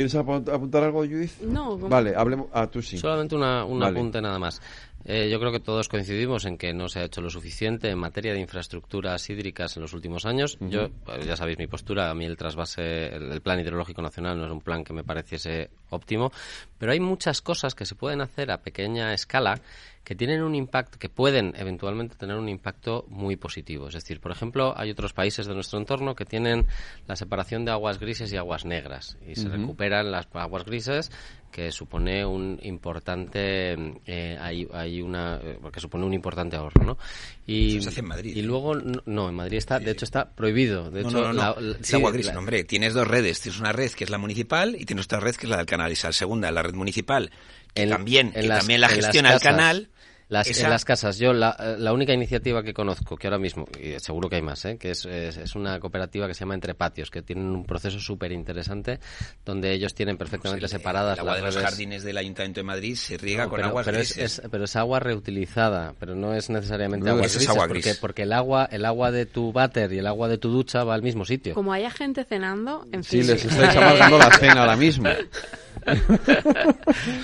¿Quieres apuntar algo, Judith? No. Vale, hablemos. Ah, tú sí. Solamente una, un apunte nada más. Eh, yo creo que todos coincidimos en que no se ha hecho lo suficiente en materia de infraestructuras hídricas en los últimos años. Yo, pues, ya sabéis mi postura, a mí el trasvase, el, el, plan hidrológico nacional no es un plan que me pareciese óptimo, pero hay muchas cosas que se pueden hacer a pequeña escala que tienen un impacto, que pueden eventualmente tener un impacto muy positivo. Es decir, por ejemplo, hay otros países de nuestro entorno que tienen la separación de aguas grises y aguas negras y se recuperan las aguas grises que supone un importante eh, hay, hay una eh, que supone un importante ahorro no y Eso se hace en Madrid y luego no, en Madrid está de hecho está prohibido de no, hecho no, no, la- sí, agua gris, la- hombre. Tienes dos redes. Tienes una red que es la municipal y tienes otra red que es la del canal. Esa segunda, la red municipal, que en- también, en que las- también la gestiona el canal. Las, esa- En las casas, yo la, eh, la única iniciativa que conozco, que ahora mismo, y seguro que hay más, ¿eh? que es, es, es una cooperativa que se llama Entre Patios, que tienen un proceso súper interesante, donde ellos tienen perfectamente pues el- separadas el agua de los redes. jardines del Ayuntamiento de Madrid se riega No, con pero, aguas pero es, grises. es- pero es agua reutilizada, pero no es necesariamente No, agua eso es gris, agua porque, gris. porque el agua el agua de tu váter y el agua de tu ducha va al mismo sitio. Como haya gente cenando, en Sí, les estáis amargando la cena ahora mismo.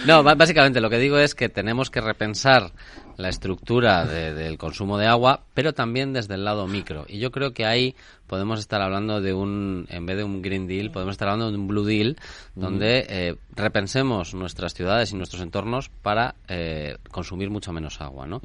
No, básicamente lo que digo es que tenemos que repensar la estructura de- del consumo de agua, pero también desde el lado micro. Y yo creo que ahí podemos estar hablando de un, en vez de un Green Deal, podemos estar hablando de un Blue Deal, donde eh, repensemos nuestras ciudades y nuestros entornos para eh, consumir mucho menos agua, ¿no?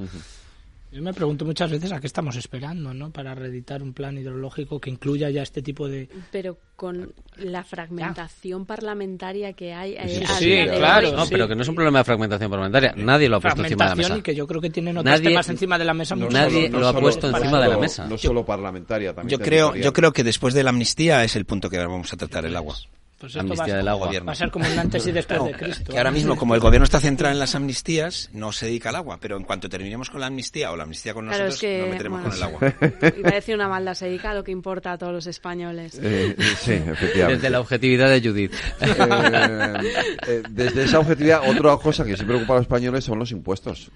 Yo me pregunto muchas veces a qué estamos esperando, ¿no? Para reeditar un plan hidrológico que incluya ya este tipo de... Pero con la fragmentación parlamentaria que hay. eh, Sí, a sí, claro. No, sí. pero que no es un problema de fragmentación parlamentaria. Nadie lo ha puesto encima de la fragmentación mesa. y que yo creo que tienen otros Nadie- temas encima de la mesa No mucho Nadie más- lo ha puesto encima de la solo- mesa. No solo parlamentaria, también Yo creo, yo creo que después de la amnistía es el punto que ahora vamos a tratar el agua. Pues esto Amnistía va, a- del agua. va a ser como un antes y después No, de Cristo. que ahora mismo, como el gobierno está centrado en las amnistías, no se dedica al agua, pero en cuanto terminemos con la amnistía o la amnistía con Claro, nosotros, es que. nos meteremos bueno, con el agua. Iba a decir una maldad, se dedica a lo que importa a todos los españoles. Eh, sí, efectivamente. Desde la objetividad de Judith. Eh, eh, desde esa objetividad, otra cosa que sí preocupa a los españoles son los impuestos.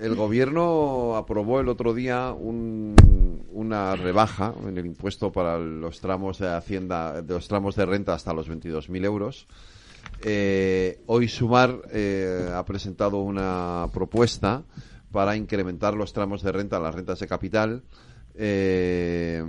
El gobierno aprobó el otro día un- una rebaja en el impuesto para los tramos de hacienda, de los tramos de renta hasta los 22.000 euros. Eh, hoy Sumar eh, ha presentado una propuesta para incrementar los tramos de renta, las rentas de capital. Eh,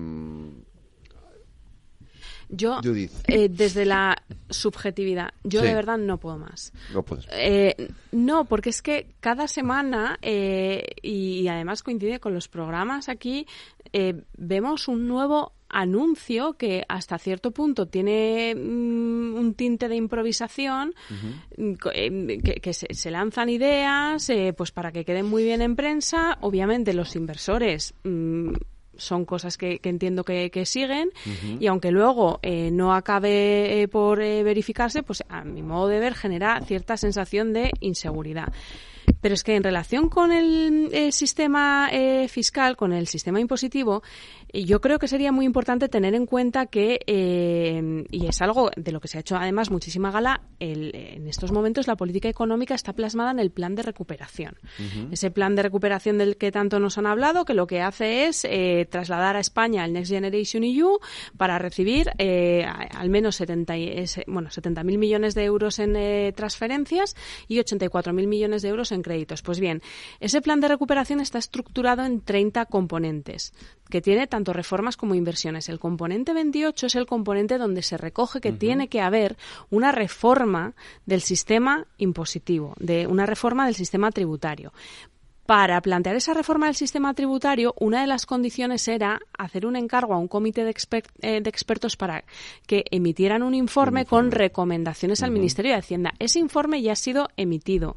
Yo, eh, desde la subjetividad, yo Sí. de verdad no puedo más. no puedes. Eh, no, porque es que cada semana, eh, y, además coincide con los programas aquí, vemos un nuevo anuncio que hasta cierto punto tiene mm, un tinte de improvisación, eh, que, que se, se lanzan ideas eh, pues para que queden muy bien en prensa. Obviamente los inversores... mm, son cosas que, que entiendo que, que siguen y aunque luego eh, no acabe eh, por eh, verificarse, pues a mi modo de ver genera cierta sensación de inseguridad. Pero es que en relación con el sistema eh, fiscal, con el sistema impositivo, eh, yo creo que sería muy importante tener en cuenta que, eh, y es algo de lo que se ha hecho además muchísima gala, el- en estos momentos la política económica está plasmada en el plan de recuperación. Ese plan de recuperación del que tanto nos han hablado, que lo que hace es eh, trasladar a España el Next Generation EU para recibir eh, al menos 70 y- ese- bueno, 70.000 millones de euros en transferencias y 84.000 millones de euros en créditos. Pues bien, ese plan de recuperación está estructurado en 30 componentes que tiene tanto reformas como inversiones. El componente 28 es el componente donde se recoge que tiene que haber una reforma del sistema impositivo, de una reforma del sistema tributario. Para plantear esa reforma del sistema tributario, una de las condiciones era hacer un encargo a un comité de, exper- eh, de expertos para que emitieran un informe, con recomendaciones al Ministerio de Hacienda. Ese informe ya ha sido emitido.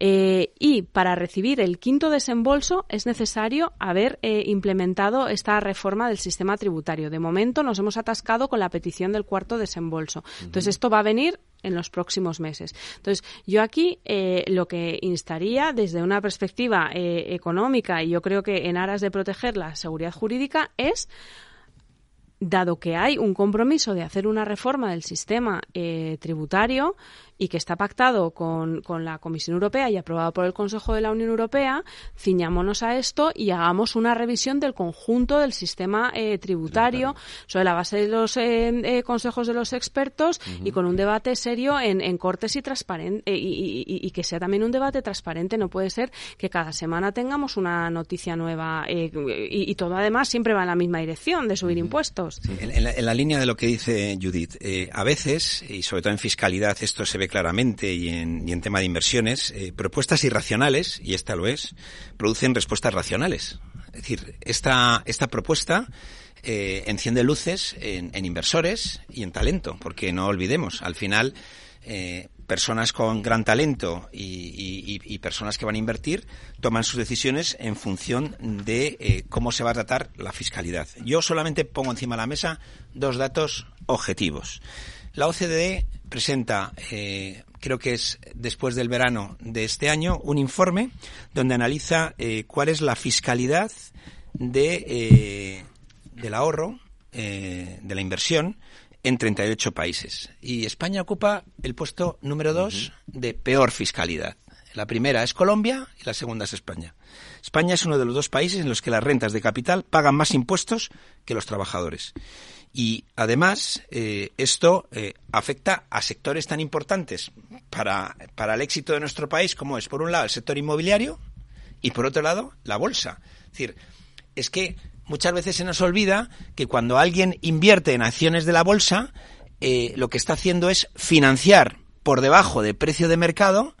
Eh, y para recibir el quinto desembolso es necesario haber eh, implementado esta reforma del sistema tributario. De momento nos hemos atascado con la petición del cuarto desembolso. Entonces esto va a venir en los próximos meses. Entonces, yo aquí eh, lo que instaría desde una perspectiva eh, económica y yo creo que en aras de proteger la seguridad jurídica es dado que hay un compromiso de hacer una reforma del sistema eh, tributario, y que está pactado con, con la Comisión Europea y aprobado por el Consejo de la Unión Europea, ciñámonos a esto y hagamos una revisión del conjunto del sistema eh, tributario sobre la base de los eh, eh, consejos de los expertos y con un debate serio en, en cortes y transparente y, y, que sea también un debate transparente. No puede ser que cada semana tengamos una noticia nueva y, todo además siempre va en la misma dirección de subir impuestos. En, la, línea de lo que dice Judith, a veces, y sobre todo en fiscalidad esto se ve claramente y en, y en tema de inversiones, propuestas irracionales, y esta lo es, producen respuestas racionales. Es decir, esta, esta propuesta eh, enciende luces en, inversores y en talento, porque no olvidemos, al final, eh, personas con gran talento y, personas que van a invertir toman sus decisiones en función de eh, cómo se va a tratar la fiscalidad. Yo solamente pongo encima de la mesa dos datos objetivos. La OCDE presenta, eh, creo que es después del verano de este año, un informe donde analiza eh, cuál es la fiscalidad de, eh, del ahorro, de la inversión en 38 países. Y España ocupa el puesto número dos de peor fiscalidad. La primera es Colombia y la segunda es España. España es uno de los dos países en los que las rentas de capital pagan más impuestos que los trabajadores. Y además, eh, esto eh, afecta a sectores tan importantes para, para el éxito de nuestro país como es, por un lado, el sector inmobiliario y, por otro lado, la bolsa. Es decir, es que muchas veces se nos olvida que cuando alguien invierte en acciones de la bolsa, eh, lo que está haciendo es financiar por debajo de precio de mercado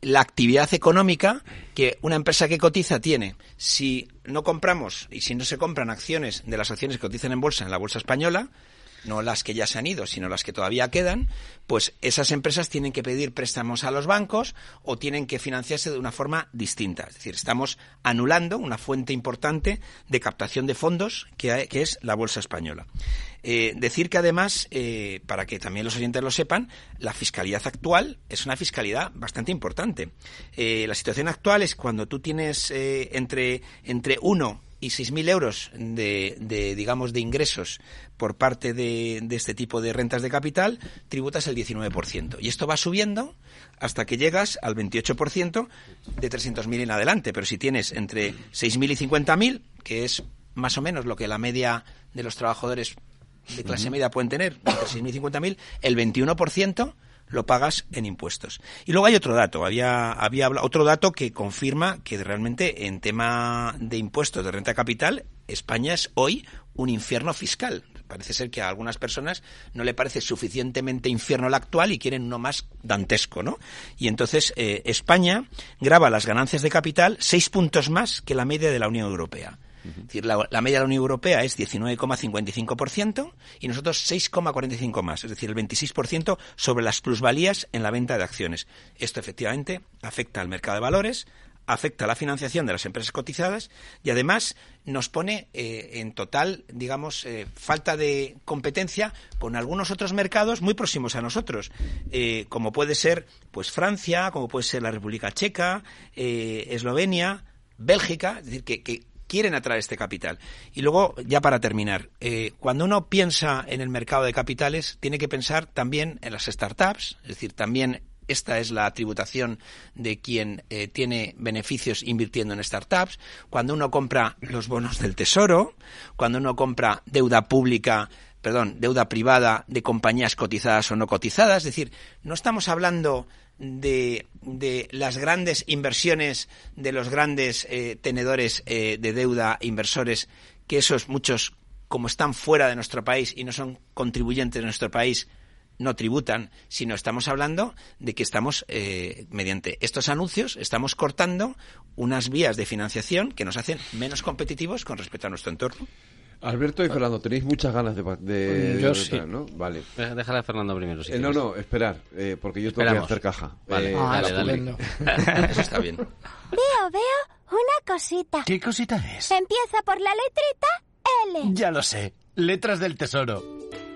la actividad económica que una empresa que cotiza tiene. Si no compramos y si no se compran acciones de las acciones que cotizan en bolsa en la bolsa española, no las que ya se han ido, sino las que todavía quedan, pues esas empresas tienen que pedir préstamos a los bancos o tienen que financiarse de una forma distinta. Es decir, estamos anulando una fuente importante de captación de fondos que, es la bolsa española. Eh, decir que además, eh, para que también los oyentes lo sepan, la fiscalidad actual es una fiscalidad bastante importante. Eh, la situación actual es cuando tú tienes entre, entre uno y 6.000 euros de, de, digamos, de ingresos por parte de, de, este tipo de rentas de capital, tributas el 19%. Y esto va subiendo hasta que llegas al 28% de 300.000 en adelante. Pero si tienes entre 6.000 y 50.000, que es más o menos lo que la media de los trabajadores de clase media pueden tener, entre 6.000 y 50.000, el 21% lo pagas en impuestos. Y luego hay otro dato, había, había otro dato que confirma que realmente en tema de impuestos de renta capital, España es hoy un infierno fiscal. Parece ser que a algunas personas no le parece suficientemente infierno el actual y quieren uno más dantesco, ¿no? Y entonces eh, España graba las ganancias de capital seis puntos más que la media de la Unión Europea decir, la, media de la Unión Europea es 19,55% y nosotros 6,45 más, es decir, el 26% sobre las plusvalías en la venta de acciones. Esto efectivamente afecta al mercado de valores, afecta a la financiación de las empresas cotizadas y además nos pone eh, en total, digamos, eh, falta de competencia con algunos otros mercados muy próximos a nosotros, eh, como puede ser pues Francia, como puede ser la República Checa, Eslovenia, Bélgica, es decir, que, quieren atraer este capital. Y luego, ya para terminar, eh, cuando uno piensa en el mercado de capitales, tiene que pensar también en las startups, es decir, también esta es la tributación de quien eh, tiene beneficios invirtiendo en startups. Cuando uno compra los bonos del tesoro, cuando uno compra deuda pública, perdón, deuda privada de compañías cotizadas o no cotizadas, es decir, no estamos hablando de, las grandes inversiones de los grandes eh, tenedores eh, de deuda, inversores, que esos muchos, como están fuera de nuestro país y no son contribuyentes de nuestro país, no tributan, sino estamos hablando de que estamos, eh, mediante estos anuncios, estamos cortando unas vías de financiación que nos hacen menos competitivos con respecto a nuestro entorno. Alberto y Fernando, tenéis muchas ganas de... de yo sí. ¿no? Vale. Déjala a Fernando primero. Si eh, no, no, esperar, eh, porque yo tengo que hacer caja. Vale, eh, dale, dale. Eso está bien. Veo, veo una cosita. ¿Qué cosita es? Empieza por la letrita L. Ya lo sé. Letras del Tesoro.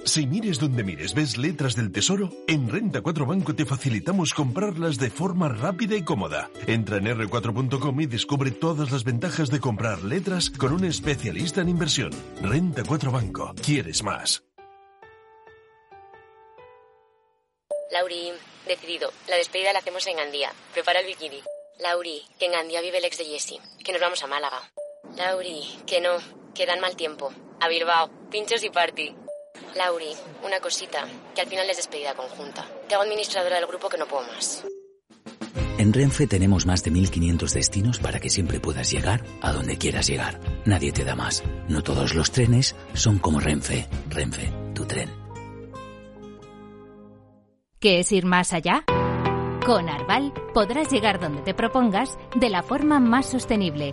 Si mires donde mires ves letras del tesoro, en Renta 4 Banco te facilitamos comprarlas de forma rápida y cómoda. Entra en r4.com y descubre todas las ventajas de comprar letras con un especialista en inversión. Renta 4 Banco. ¿Quieres más? Lauri, decidido. La despedida la hacemos en Gandía. Prepara el bikini. Lauri, que en Gandía vive el ex de Jesse. Que nos vamos a Málaga. Lauri, que no. Que dan mal tiempo. A Bilbao. Pinchos y party. Lauri, una cosita. Que al final es despedida conjunta. Te hago administradora del grupo que no puedo más. En Renfe tenemos más de 1500 destinos para que siempre puedas llegar a donde quieras llegar. Nadie te da más. No todos los trenes son como Renfe. Renfe, tu tren. ¿Qué es ir más allá? Con Arval podrás llegar donde te propongas de la forma más sostenible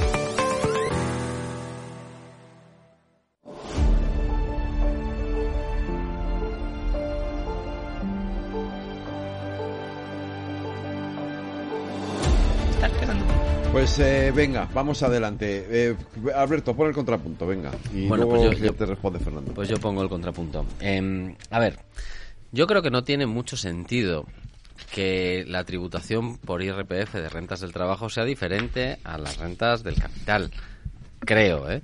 Pues eh, venga, vamos adelante. Eh, Alberto, pon el contrapunto, venga. Y Bueno, luego pues yo- te responde Fernando. Pues yo pongo el contrapunto. Em, a ver, yo creo que no tiene mucho sentido que la tributación por IRPF de rentas del trabajo sea diferente a las rentas del capital. Creo, ¿eh?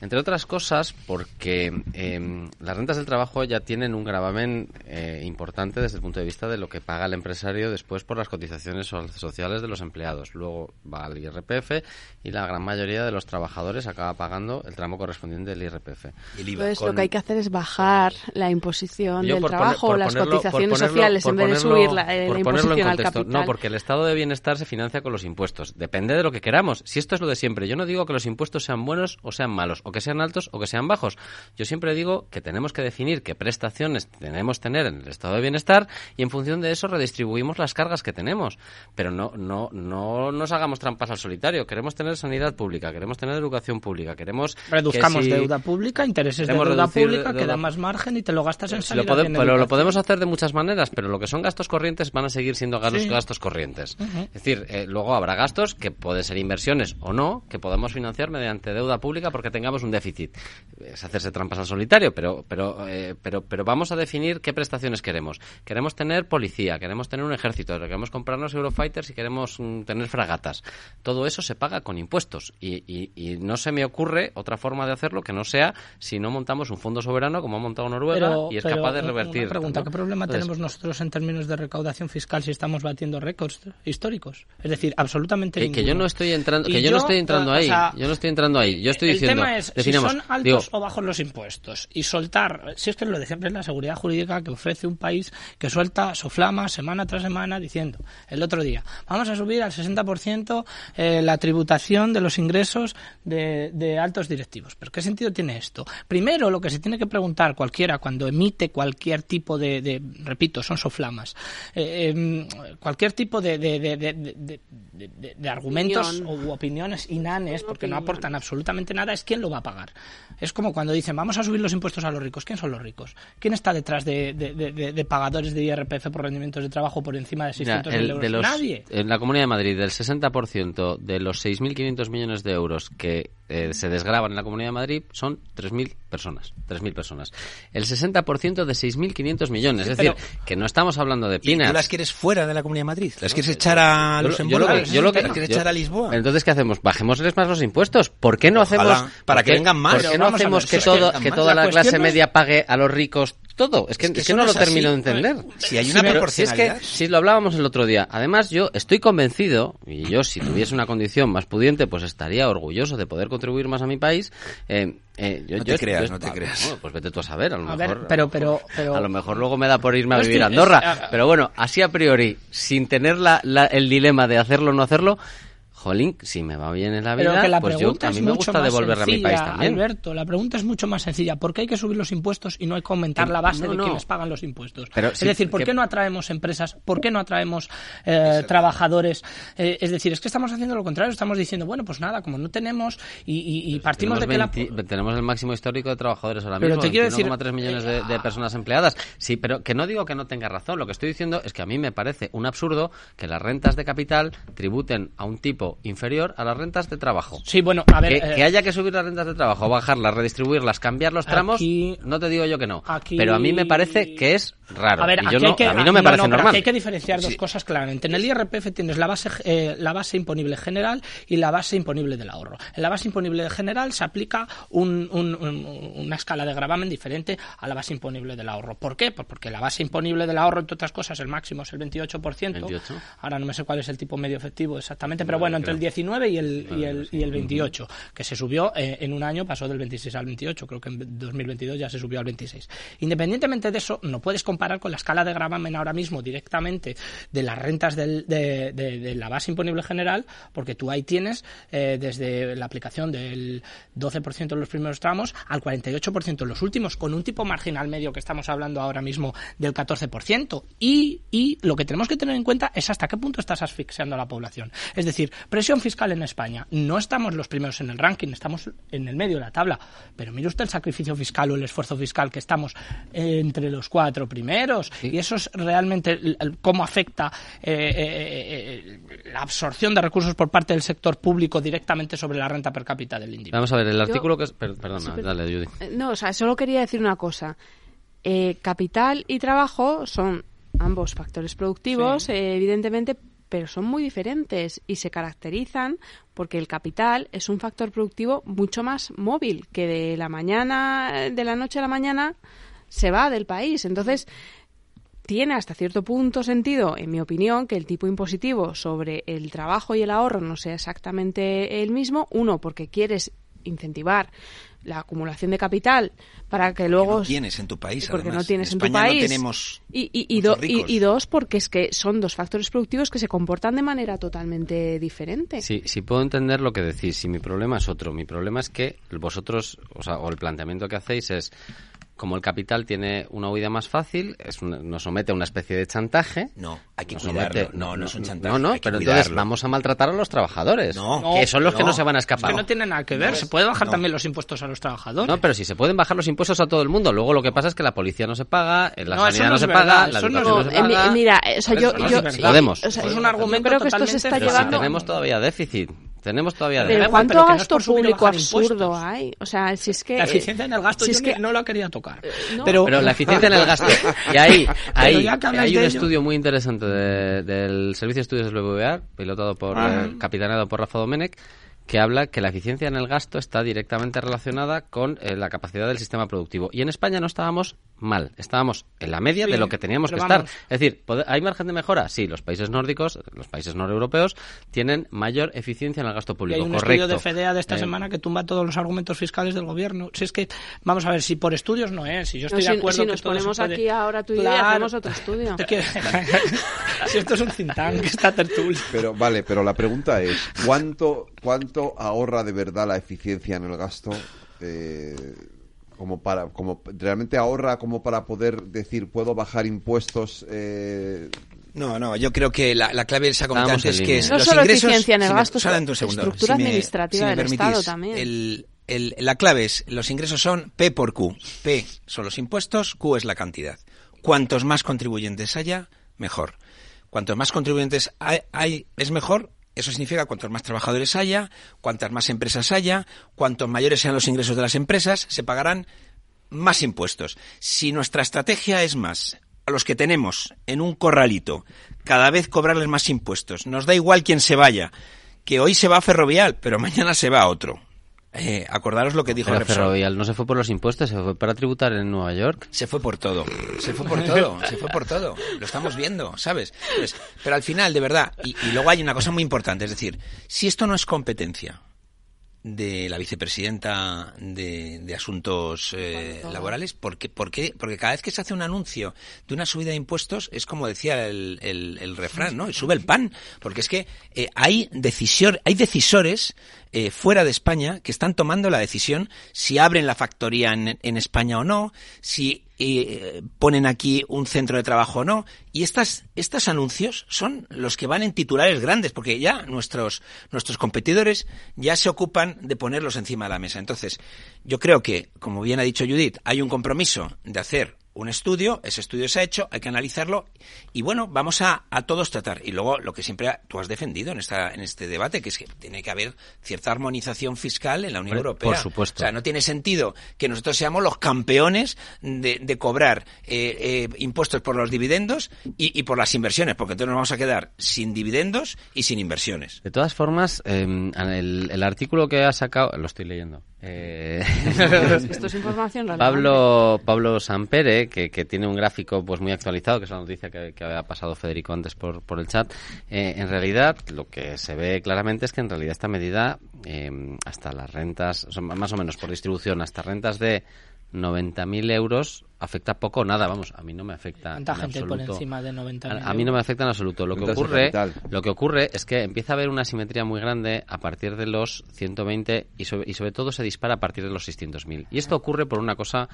Entre otras cosas, porque em, las rentas del trabajo ya tienen un gravamen eh, importante desde el punto de vista de lo que paga el empresario después por las cotizaciones so- sociales de los empleados. Luego va al IRPF y la gran mayoría de los trabajadores acaba pagando el tramo correspondiente del IRPF. Entonces, lo que hay que hacer es bajar la imposición Yo del por poner- trabajo, por las ponerlo- cotizaciones ponerlo- sociales, en vez de subir la, eh, la ponerlo en imposición al capital. No, porque el estado de bienestar se financia con los impuestos. Depende de lo que queramos. Si esto es lo de siempre, yo no digo que los impuestos sean buenos o sean malos, o que sean altos o que sean bajos. Yo siempre digo que tenemos que definir qué prestaciones tenemos tener en el estado de bienestar y en función de eso redistribuimos las cargas que tenemos. Pero no, no, no nos hagamos trampas al solitario. Queremos tener sanidad pública, queremos tener educación pública, queremos que Reduzcamos si- deuda pública, intereses de deuda pública, que da más margen y te lo gastas en lo sanidad en pero lo podemos hacer de muchas maneras, pero lo que son gastos corrientes van a seguir siendo gastos, Sí. gastos corrientes. Es decir, eh, luego habrá gastos que pueden ser inversiones o no, que podemos financiar mediante deuda pública porque tengamos un déficit. Es hacerse trampas al solitario, pero, pero, eh, pero, pero vamos a definir qué prestaciones queremos. Queremos tener policía, queremos tener un ejército, queremos comprarnos Eurofighters y queremos mm, tener fragatas. Todo eso se paga con impuestos y, y- y no se me ocurre otra forma de hacerlo que no sea si no montamos un fondo soberano como ha montado Noruega Pero- y es pero capaz de una revertir. pregunta, ¿no? ¿qué problema Entonces, tenemos nosotros en términos de recaudación fiscal si estamos batiendo récords históricos? Es decir, absolutamente que, que yo no estoy entrando, que yo, no estoy entrando o ahí, sea, yo no estoy entrando ahí, yo estoy el diciendo, tema es definamos, si son altos digo, o bajos los impuestos y soltar, si es que lo de siempre es la seguridad jurídica que ofrece un país que suelta soflama semana tras semana diciendo el otro día vamos a subir al 60% eh, la tributación de los ingresos de, de altos directivos. ¿Pero qué sentido tiene esto? Primero, lo que se tiene que preguntar cualquiera cuando emite cualquier tipo de, de- repito, son soflamas, eh, em, cualquier tipo de, de, de- de- de- de- de- de argumentos Opinión. u opiniones inanes, porque no aportan absolutamente nada, es quién lo va a pagar. Es como cuando dicen, vamos a subir los impuestos a los ricos. ¿Quién son los ricos? ¿Quién está detrás de, de- de- de- de pagadores de IRPF por rendimientos de trabajo por encima de mira, 600.000 el- euros? de los- Nadie. en la Comunidad de Madrid, del 60% de los 6.500 millones de euros que eh, se desgraban en la Comunidad de Madrid son 3.000 personas. 3.000 personas. El 60% de 6.500 millones. Sí, es decir, que no estamos hablando de ¿Y pinas. tú las quieres fuera de la Comunidad de Madrid? ¿Las quieres echar a Luxemburgo? Yo lo que, yo lo que- ¿Las quieres yo- echar a Lisboa? Entonces, ¿qué hacemos? Bajémosles más los impuestos. ¿Por qué no Ojalá, hacemos... para que vengan más. ¿Por qué no hacemos ver, que, que todo, que más. toda La la, clase media pague a los ricos todo? Es que, Es que es que no no lo es así. termino de entender. Si hay una pero si es que si lo hablábamos el otro día. Además, yo estoy convencido, y yo si tuviese una condición más pudiente, pues estaría orgulloso de poder contribuir más a mi país. eh, eh, yo- No te yo- creas, yo- no te ah, creas. bueno, pues vete tú a saber, a lo A mejor. ver, pero, pero, pero... A lo mejor luego me da por irme a vivir a Andorra. es- ah, pero bueno, así a priori, sin tener la, la- el dilema de hacerlo o no hacerlo, jolín, si me va bien en la Pero vida, que la pues yo, a mí me mucho gusta más devolverle a mi país sencilla, también. Alberto, la pregunta es mucho más sencilla. ¿Por qué hay que subir los impuestos y no hay que aumentar la base no, de no. quienes pagan los impuestos? Pero es decir, ¿por que- qué no atraemos empresas? ¿Por qué no atraemos eh, trabajadores? Eh, es decir, es que estamos haciendo lo contrario. Estamos diciendo, bueno, pues nada, como no tenemos y, y- y partimos de que la... 20 tenemos el máximo histórico de trabajadores ahora Pero mismo, te quiero decir- 21,3 millones de, de personas empleadas. Sí, pero que no digo que no tenga razón. Lo que estoy diciendo es que a mí me parece un absurdo que las rentas de capital tributen a un tipo inferior a las rentas de trabajo. Sí, bueno, a ver. Que, eh, que haya que subir las rentas de trabajo, bajarlas, redistribuirlas, cambiar los tramos, Aquí- no te digo yo que no. aquí- Pero a mí me parece que es raro. A ver, Y yo aquí no- hay que, a mí no me parece normal. aquí hay que diferenciar dos cosas claramente. En el IRPF tienes la base, eh, la base imponible general y la base imponible del ahorro. En la base imponible general se aplica un- un- un- una escala de gravamen diferente a la base imponible del ahorro. ¿Por qué? Pues porque la base imponible del ahorro, entre otras cosas, el máximo es el 28%. 28. Ahora no me sé cuál es el tipo medio efectivo exactamente, pero bueno, entre el 19 y el, y el, y el 28, que se subió eh, en un año, pasó del 26 al 28, creo que en 2022 ya se subió al 26. Independientemente de eso, no puedes comparar con la escala de gravamen ahora mismo directamente de las rentas del- de, de- la base imponible general, porque tú ahí tienes eh, desde la aplicación del 12% en los primeros tramos al 48% en los últimos, con un tipo marginal medio que estamos hablando ahora mismo del 14%. Y, y lo que tenemos que tener en cuenta es hasta qué punto estás asfixiando a la población. Es decir, presión fiscal en España. No estamos los primeros en el ranking, estamos en el medio de la tabla. Pero mire usted el sacrificio fiscal o el esfuerzo fiscal que estamos entre los cuatro primeros. Y eso es realmente el- el- cómo afecta eh, eh, eh, la absorción de recursos por parte del sector público directamente sobre la renta per cápita del individuo. Vamos a ver, el Yo- artículo que es... per- perdona, Sí, pero- dale, Judy. Eh, No, o sea, solo quería decir una cosa. Eh, capital y trabajo son ambos factores productivos, Sí. eh, evidentemente, pero son muy diferentes y se caracterizan porque el capital es un factor productivo mucho más móvil, que de la mañana, de la noche a la mañana, se va del país. Entonces, tiene hasta cierto punto sentido, en mi opinión, que el tipo impositivo sobre el trabajo y el ahorro no sea exactamente el mismo. Uno, porque quieres incentivar la acumulación de capital para que luego no tienes en tu país, porque además. no tienes En en, tu no país tenemos y, y, y, muchos do- y- ricos. y dos porque es que son dos factores productivos que se comportan de manera totalmente diferente Sí, sí puedo entender lo que decís. Si mi problema es otro. Mi problema es que vosotros, o sea, o el planteamiento que hacéis es como el capital tiene una huida más fácil, es nos somete a una especie de chantaje. No, hay que cuidarlo. No, no es un chantaje, No, no, hay que pero entonces vamos a maltratar a los trabajadores. No, que son los que no. se van a Es escapar. que no tiene nada que ver. No, se puede bajar no. también los impuestos a los trabajadores. No, pero si se pueden bajar los impuestos a todo el mundo, luego lo que pasa es que la policía no se paga, eh, la sanidad no no, es se verdad, paga, la es educación no, se Eh, paga. mira, eh, o sea, yo, es. Podemos. o sea, Es un argumento creo que esto se totalmente está Pero si llevando tenemos todavía déficit. Tenemos todavía Pero pero cuánto pero no gasto público absurdo hay o sea si es que La eficiencia en el gasto si yo es que- no la quería tocar. no. pero, Pero la eficiencia en el gasto. Y ahí, ahí hay un de ello- estudio muy interesante de- del Servicio de Estudios del BBVA, pilotado por, Ajá. eh, capitaneado por Rafa Domenech, que habla que la eficiencia en el gasto está directamente relacionada con eh, la capacidad del sistema productivo. Y en España no estábamos mal, estábamos en la media Sí, de lo que teníamos que estar. Es decir, ¿pode- ¿hay margen de mejora? Sí, los países nórdicos, los países noreuropeos, tienen mayor eficiencia en el gasto Y público. hay un Correcto. estudio de FEDEA de esta Eh, semana que tumba todos los argumentos fiscales del gobierno. Si es que, vamos a ver, si por estudios no es, si yo No, estoy si, de acuerdo si que nos ponemos puede- aquí ahora tú y yo y Claro. hacemos otro estudio si esto es un think tank, esta tertulia. Pero vale, pero la pregunta es, ¿cuánto, cuánto ahorra de verdad la eficiencia en el gasto? eh, como para, como realmente ahorra como para poder decir puedo bajar impuestos. eh, No, no, yo creo que la, la clave se ha comentado Estábamos antes en que es No los solo ingresos. eficiencia en el si me- gasto, un segundo, estructura si me- administrativa si me del permitís, Estado también. el- el- la clave es, los ingresos son P por Q. P son los impuestos, Q es la cantidad. Cuantos más contribuyentes haya, mejor. Cuantos más contribuyentes hay, hay, es mejor. Eso significa cuantos más trabajadores haya, cuantas más empresas haya, cuantos mayores sean los ingresos de las empresas, se pagarán más impuestos. Si nuestra estrategia es más a los que tenemos en un corralito, cada vez cobrarles más impuestos, nos da igual quién se vaya, que hoy se va a Ferrovial, pero mañana se va a otro. Eh, acordaros lo que dijo Pero Repsol. Ferrovial no se fue por los impuestos, se fue para tributar en Nueva York. Se fue por todo. Se fue por todo. Se fue por todo. Lo estamos viendo, ¿sabes? Pues, pero al final, de verdad, y, y luego hay una cosa muy importante, es decir, si esto no es competencia de la vicepresidenta de, de Asuntos eh, Laborales, ¿por qué, por qué? Porque cada vez que se hace un anuncio de una subida de impuestos, es como decía el, el- el refrán, ¿no? Sube el pan. Porque es que eh, hay, decisor, hay decisores eh, fuera de España que están tomando la decisión si abren la factoría en, en España o no, si eh, ponen aquí un centro de trabajo o no. Y estas, estos anuncios son los que van en titulares grandes, porque ya nuestros, nuestros competidores ya se ocupan de ponerlos encima de la mesa. Entonces, yo creo que, como bien ha dicho Judith, hay un compromiso de hacer un estudio, ese estudio se ha hecho, hay que analizarlo y bueno, vamos a, a todos tratar. Y luego lo que siempre tú has defendido en, esta, en este debate, que es que tiene que haber cierta armonización fiscal en la Unión Por- Europea. por supuesto. O sea, no tiene sentido que nosotros seamos los campeones de, de cobrar eh, eh, impuestos por los dividendos y, y por las inversiones, porque entonces nos vamos a quedar sin dividendos y sin inversiones. De todas formas, eh, el, el artículo que ha sacado, lo estoy leyendo. eh, Esto es información. Pablo, Pablo Sampere, que, que tiene un gráfico pues muy actualizado, que es la noticia que, había pasado Federico antes por, por el chat, eh, en realidad lo que se ve claramente es que en realidad esta medida, eh, hasta las rentas, o sea, más o menos por distribución, hasta rentas de 90.000 euros, afecta poco o nada, vamos, a mí no me afecta ¿Cuánta en gente por encima de 90.000 A, a mí no me afecta en absoluto. Lo que ocurre, lo que ocurre es que empieza a haber una simetría muy grande a partir de los 120 y sobre, y sobre todo se dispara a partir de los 600.000. Y esto ocurre por una cosa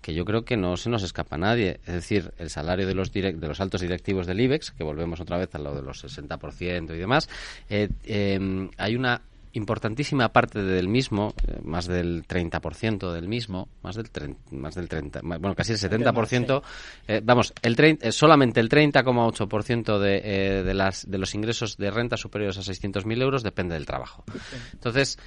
que yo creo que no se nos escapa a nadie, es decir, el salario de los direct- de los altos directivos del IBEX, que volvemos otra vez a lo de los 60% y demás, eh, eh, hay una importantísima parte del mismo, eh, más del 30% del mismo, más del 30, más del 30, ma- bueno, casi el 70%, eh, vamos, el 30, eh, solamente el 30,8% de, eh, de, las, de los ingresos de renta superiores a 600.000 euros depende del trabajo. Entonces,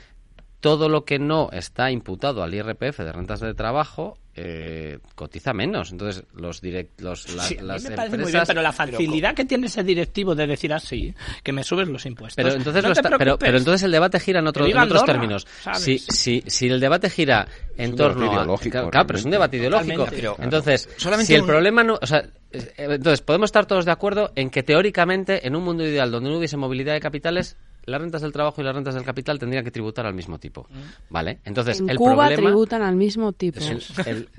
todo lo que no está imputado al IRPF de rentas de trabajo eh, cotiza menos. Entonces, los direct, los, la- Sí, a mí las me parece empresas... muy bien, pero la facilidad que tiene ese directivo de decir así, que me subes los impuestos. Pero entonces, no lo te está- pero, pero entonces el debate gira en, otro- en otros Andorra, términos. ¿sabes? Si, si, si el debate gira en un torno debate a... ideológico, Claro, claro, pero es un debate ideológico. Pero- entonces, Solamente si el un- problema no... O sea, eh, entonces, podemos estar todos de acuerdo en que teóricamente, en un mundo ideal donde no hubiese movilidad de capitales, las rentas del trabajo y las rentas del capital tendrían que tributar al mismo tipo. ¿Vale? Entonces, En el Cuba problema... tributan al mismo tipo. el- el-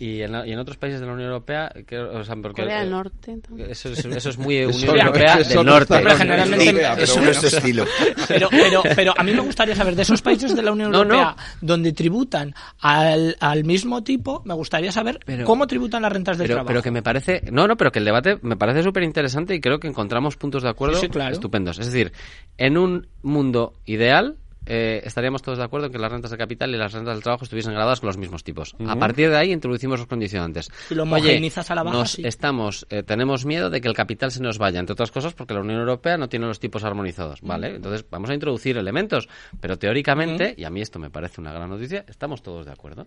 y, y en, y en otros países de la Unión Europea, que, o sea, porque, Corea del eh, Norte. entonces. Eso, es- eso es muy Eso Unión Europea eso del no norte. Pero generalmente- Europea, pero Eso no es estilo. Pero, pero, pero a mí me gustaría saber de esos países de la Unión No, no. Europea donde tributan al, al mismo tipo, me gustaría saber Pero- cómo tributan las rentas del pero, trabajo. pero que me parece no no pero que el debate me parece súper interesante y creo que encontramos puntos de acuerdo Sí, sí, claro. estupendos es decir en un mundo ideal eh, estaríamos todos de acuerdo en que las rentas de capital y las rentas del trabajo estuviesen grabadas con los mismos tipos. A partir de ahí introducimos los condicionantes. Si lo Oye, homogeneizas a la baja, nos sí. estamos, eh, tenemos miedo de que el capital se nos vaya, entre otras cosas porque la Unión Europea no tiene los tipos armonizados, ¿vale? Entonces vamos a introducir elementos, pero teóricamente, y a mí esto me parece una gran noticia, estamos todos de acuerdo.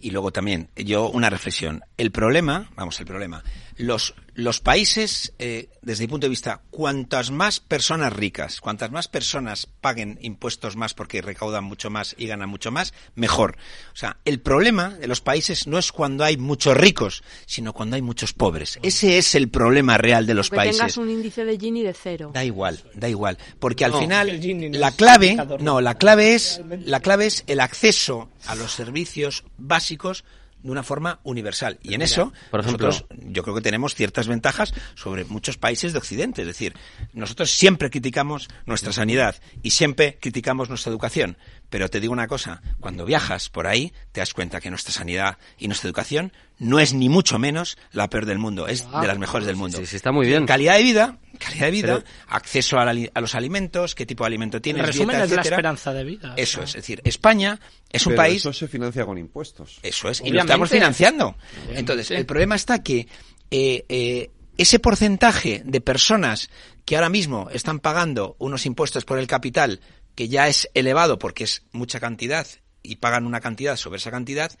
Y luego también, yo una reflexión. El problema, vamos, el problema, los, los países, eh, desde mi punto de vista, cuantas más personas ricas, cuantas más personas paguen impuestos más porque recaudan mucho más y ganan mucho más, mejor. O sea, el problema de los países no es cuando hay muchos ricos, sino cuando hay muchos pobres. Ese es el problema real de los que países. tengas un índice de Gini de cero. Da igual, da igual, porque al No, final el Gini no la clave, no, la clave es la clave es el acceso a los servicios básicos de una forma universal. Y en eso, por ejemplo- nosotros, yo creo que tenemos ciertas ventajas sobre muchos países de Occidente. Es decir, nosotros siempre criticamos nuestra sanidad y siempre criticamos nuestra educación. Pero te digo una cosa, cuando viajas por ahí, te das cuenta que nuestra sanidad y nuestra educación no es ni mucho menos la peor del mundo, es de las mejores del mundo. Sí, sí, está muy bien. Calidad de vida, calidad de vida, Pero- acceso a, la- a los alimentos, qué tipo de alimento En tienes, resumen, dieta, es la esperanza de vida. Eso o es, sea. es decir, España es un Pero país Eso se financia con impuestos. eso es, y lo estamos financiando. Entonces, el problema está que eh, eh, ese porcentaje de personas que ahora mismo están pagando unos impuestos por el capital que ya es elevado porque es mucha cantidad y pagan una cantidad sobre esa cantidad,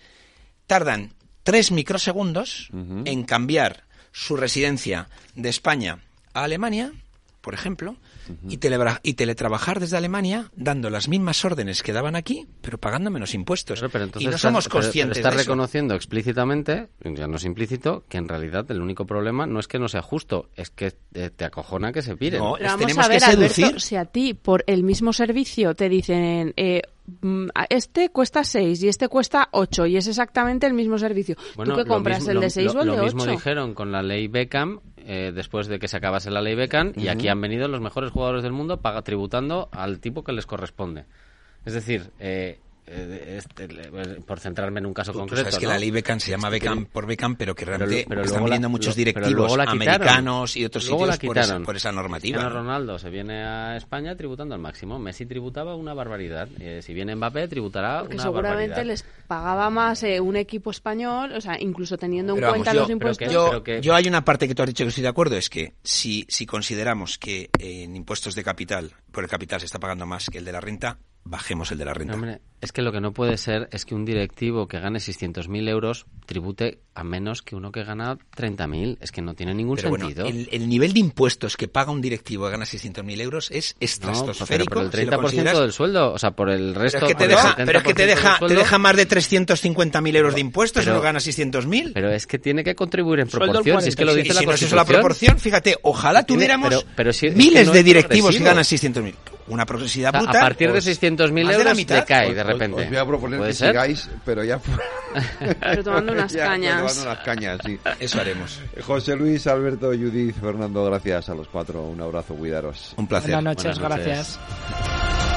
tardan tres microsegundos en cambiar su residencia de España a Alemania, por ejemplo, y, telebra- y teletrabajar desde Alemania dando las mismas órdenes que daban aquí, pero pagando menos impuestos. Claro, pero entonces y no estás- somos pero- pero conscientes estás de eso. reconociendo explícitamente, ya no es implícito, que en realidad el único problema no es que no sea justo, es que eh, te acojona que se piren. No, Pero es- vamos tenemos a ver, que seducir. Alberto, si a ti por el mismo servicio te dicen eh, este cuesta 6 y este cuesta 8 y es exactamente el mismo servicio, Bueno, ¿tú qué lo compras, mismo- el lo- de 6 lo- o el Lo de mismo 8? dijeron con la ley Beckham, eh, después de que se acabase la ley Beckham, y aquí han venido los mejores jugadores del mundo paga, tributando al tipo que les corresponde. Es decir, eh, eh, este, eh, por centrarme en un caso Tú- tú concreto. sabes que ¿no? la ley Beckham se llama que- Beckham por Beckham, pero que pero realmente lu- pero están la- viniendo muchos pero directivos la americanos y otros Luego la sitios por esa, quitaron. por esa normativa. Cristiano ¿no? Ronaldo se viene a España tributando al máximo. Messi tributaba una barbaridad. Eh, si viene Mbappé, tributará Porque una seguramente barbaridad. les pagaba más eh, un equipo español, o sea, incluso teniendo en Pero vamos, cuenta yo- los pero impuestos. yo, pero que- yo hay una parte que tú has dicho que estoy de acuerdo, es que si, si consideramos que en impuestos de capital, por el capital se está pagando más que el de la renta, bajemos el de la renta. No, hombre, es que lo que no puede ser es que un directivo que gane 600.000 euros tribute a menos que uno que gana 30.000. Es que no tiene ningún Pero bueno, sentido. el, el nivel de impuestos que paga un directivo que gana 600.000 euros es No, pero estratosférico. por el si lo 30% consideras. del sueldo, o sea, por el resto... Pero es que te el deja, pero es que te 70% deja, del te sueldo, deja más de 350.000 euros de impuestos Pero- y no gana 600.000. Pero es que tiene que contribuir en Sueldo el proporción, si es que lo 46. dice Y la si no es eso Constitución. la proporción, fíjate, ojalá tuviéramos pero- pero si- es que miles no de directivos que ganan 600.000. Una progresividad O sea, brutal. a partir de pues, 600.000 más de la euros mitad. decae de os- repente. Os voy a proponer ¿Puede que ser? sigáis, pero ya... Pero tomando unas Ya, cañas. Tomando unas cañas, sí. Eso haremos. José Luis, Alberto, Judith, Fernando, gracias a los cuatro. Un abrazo, cuidaros. Un placer. Buenas noches, Buenas noches. gracias.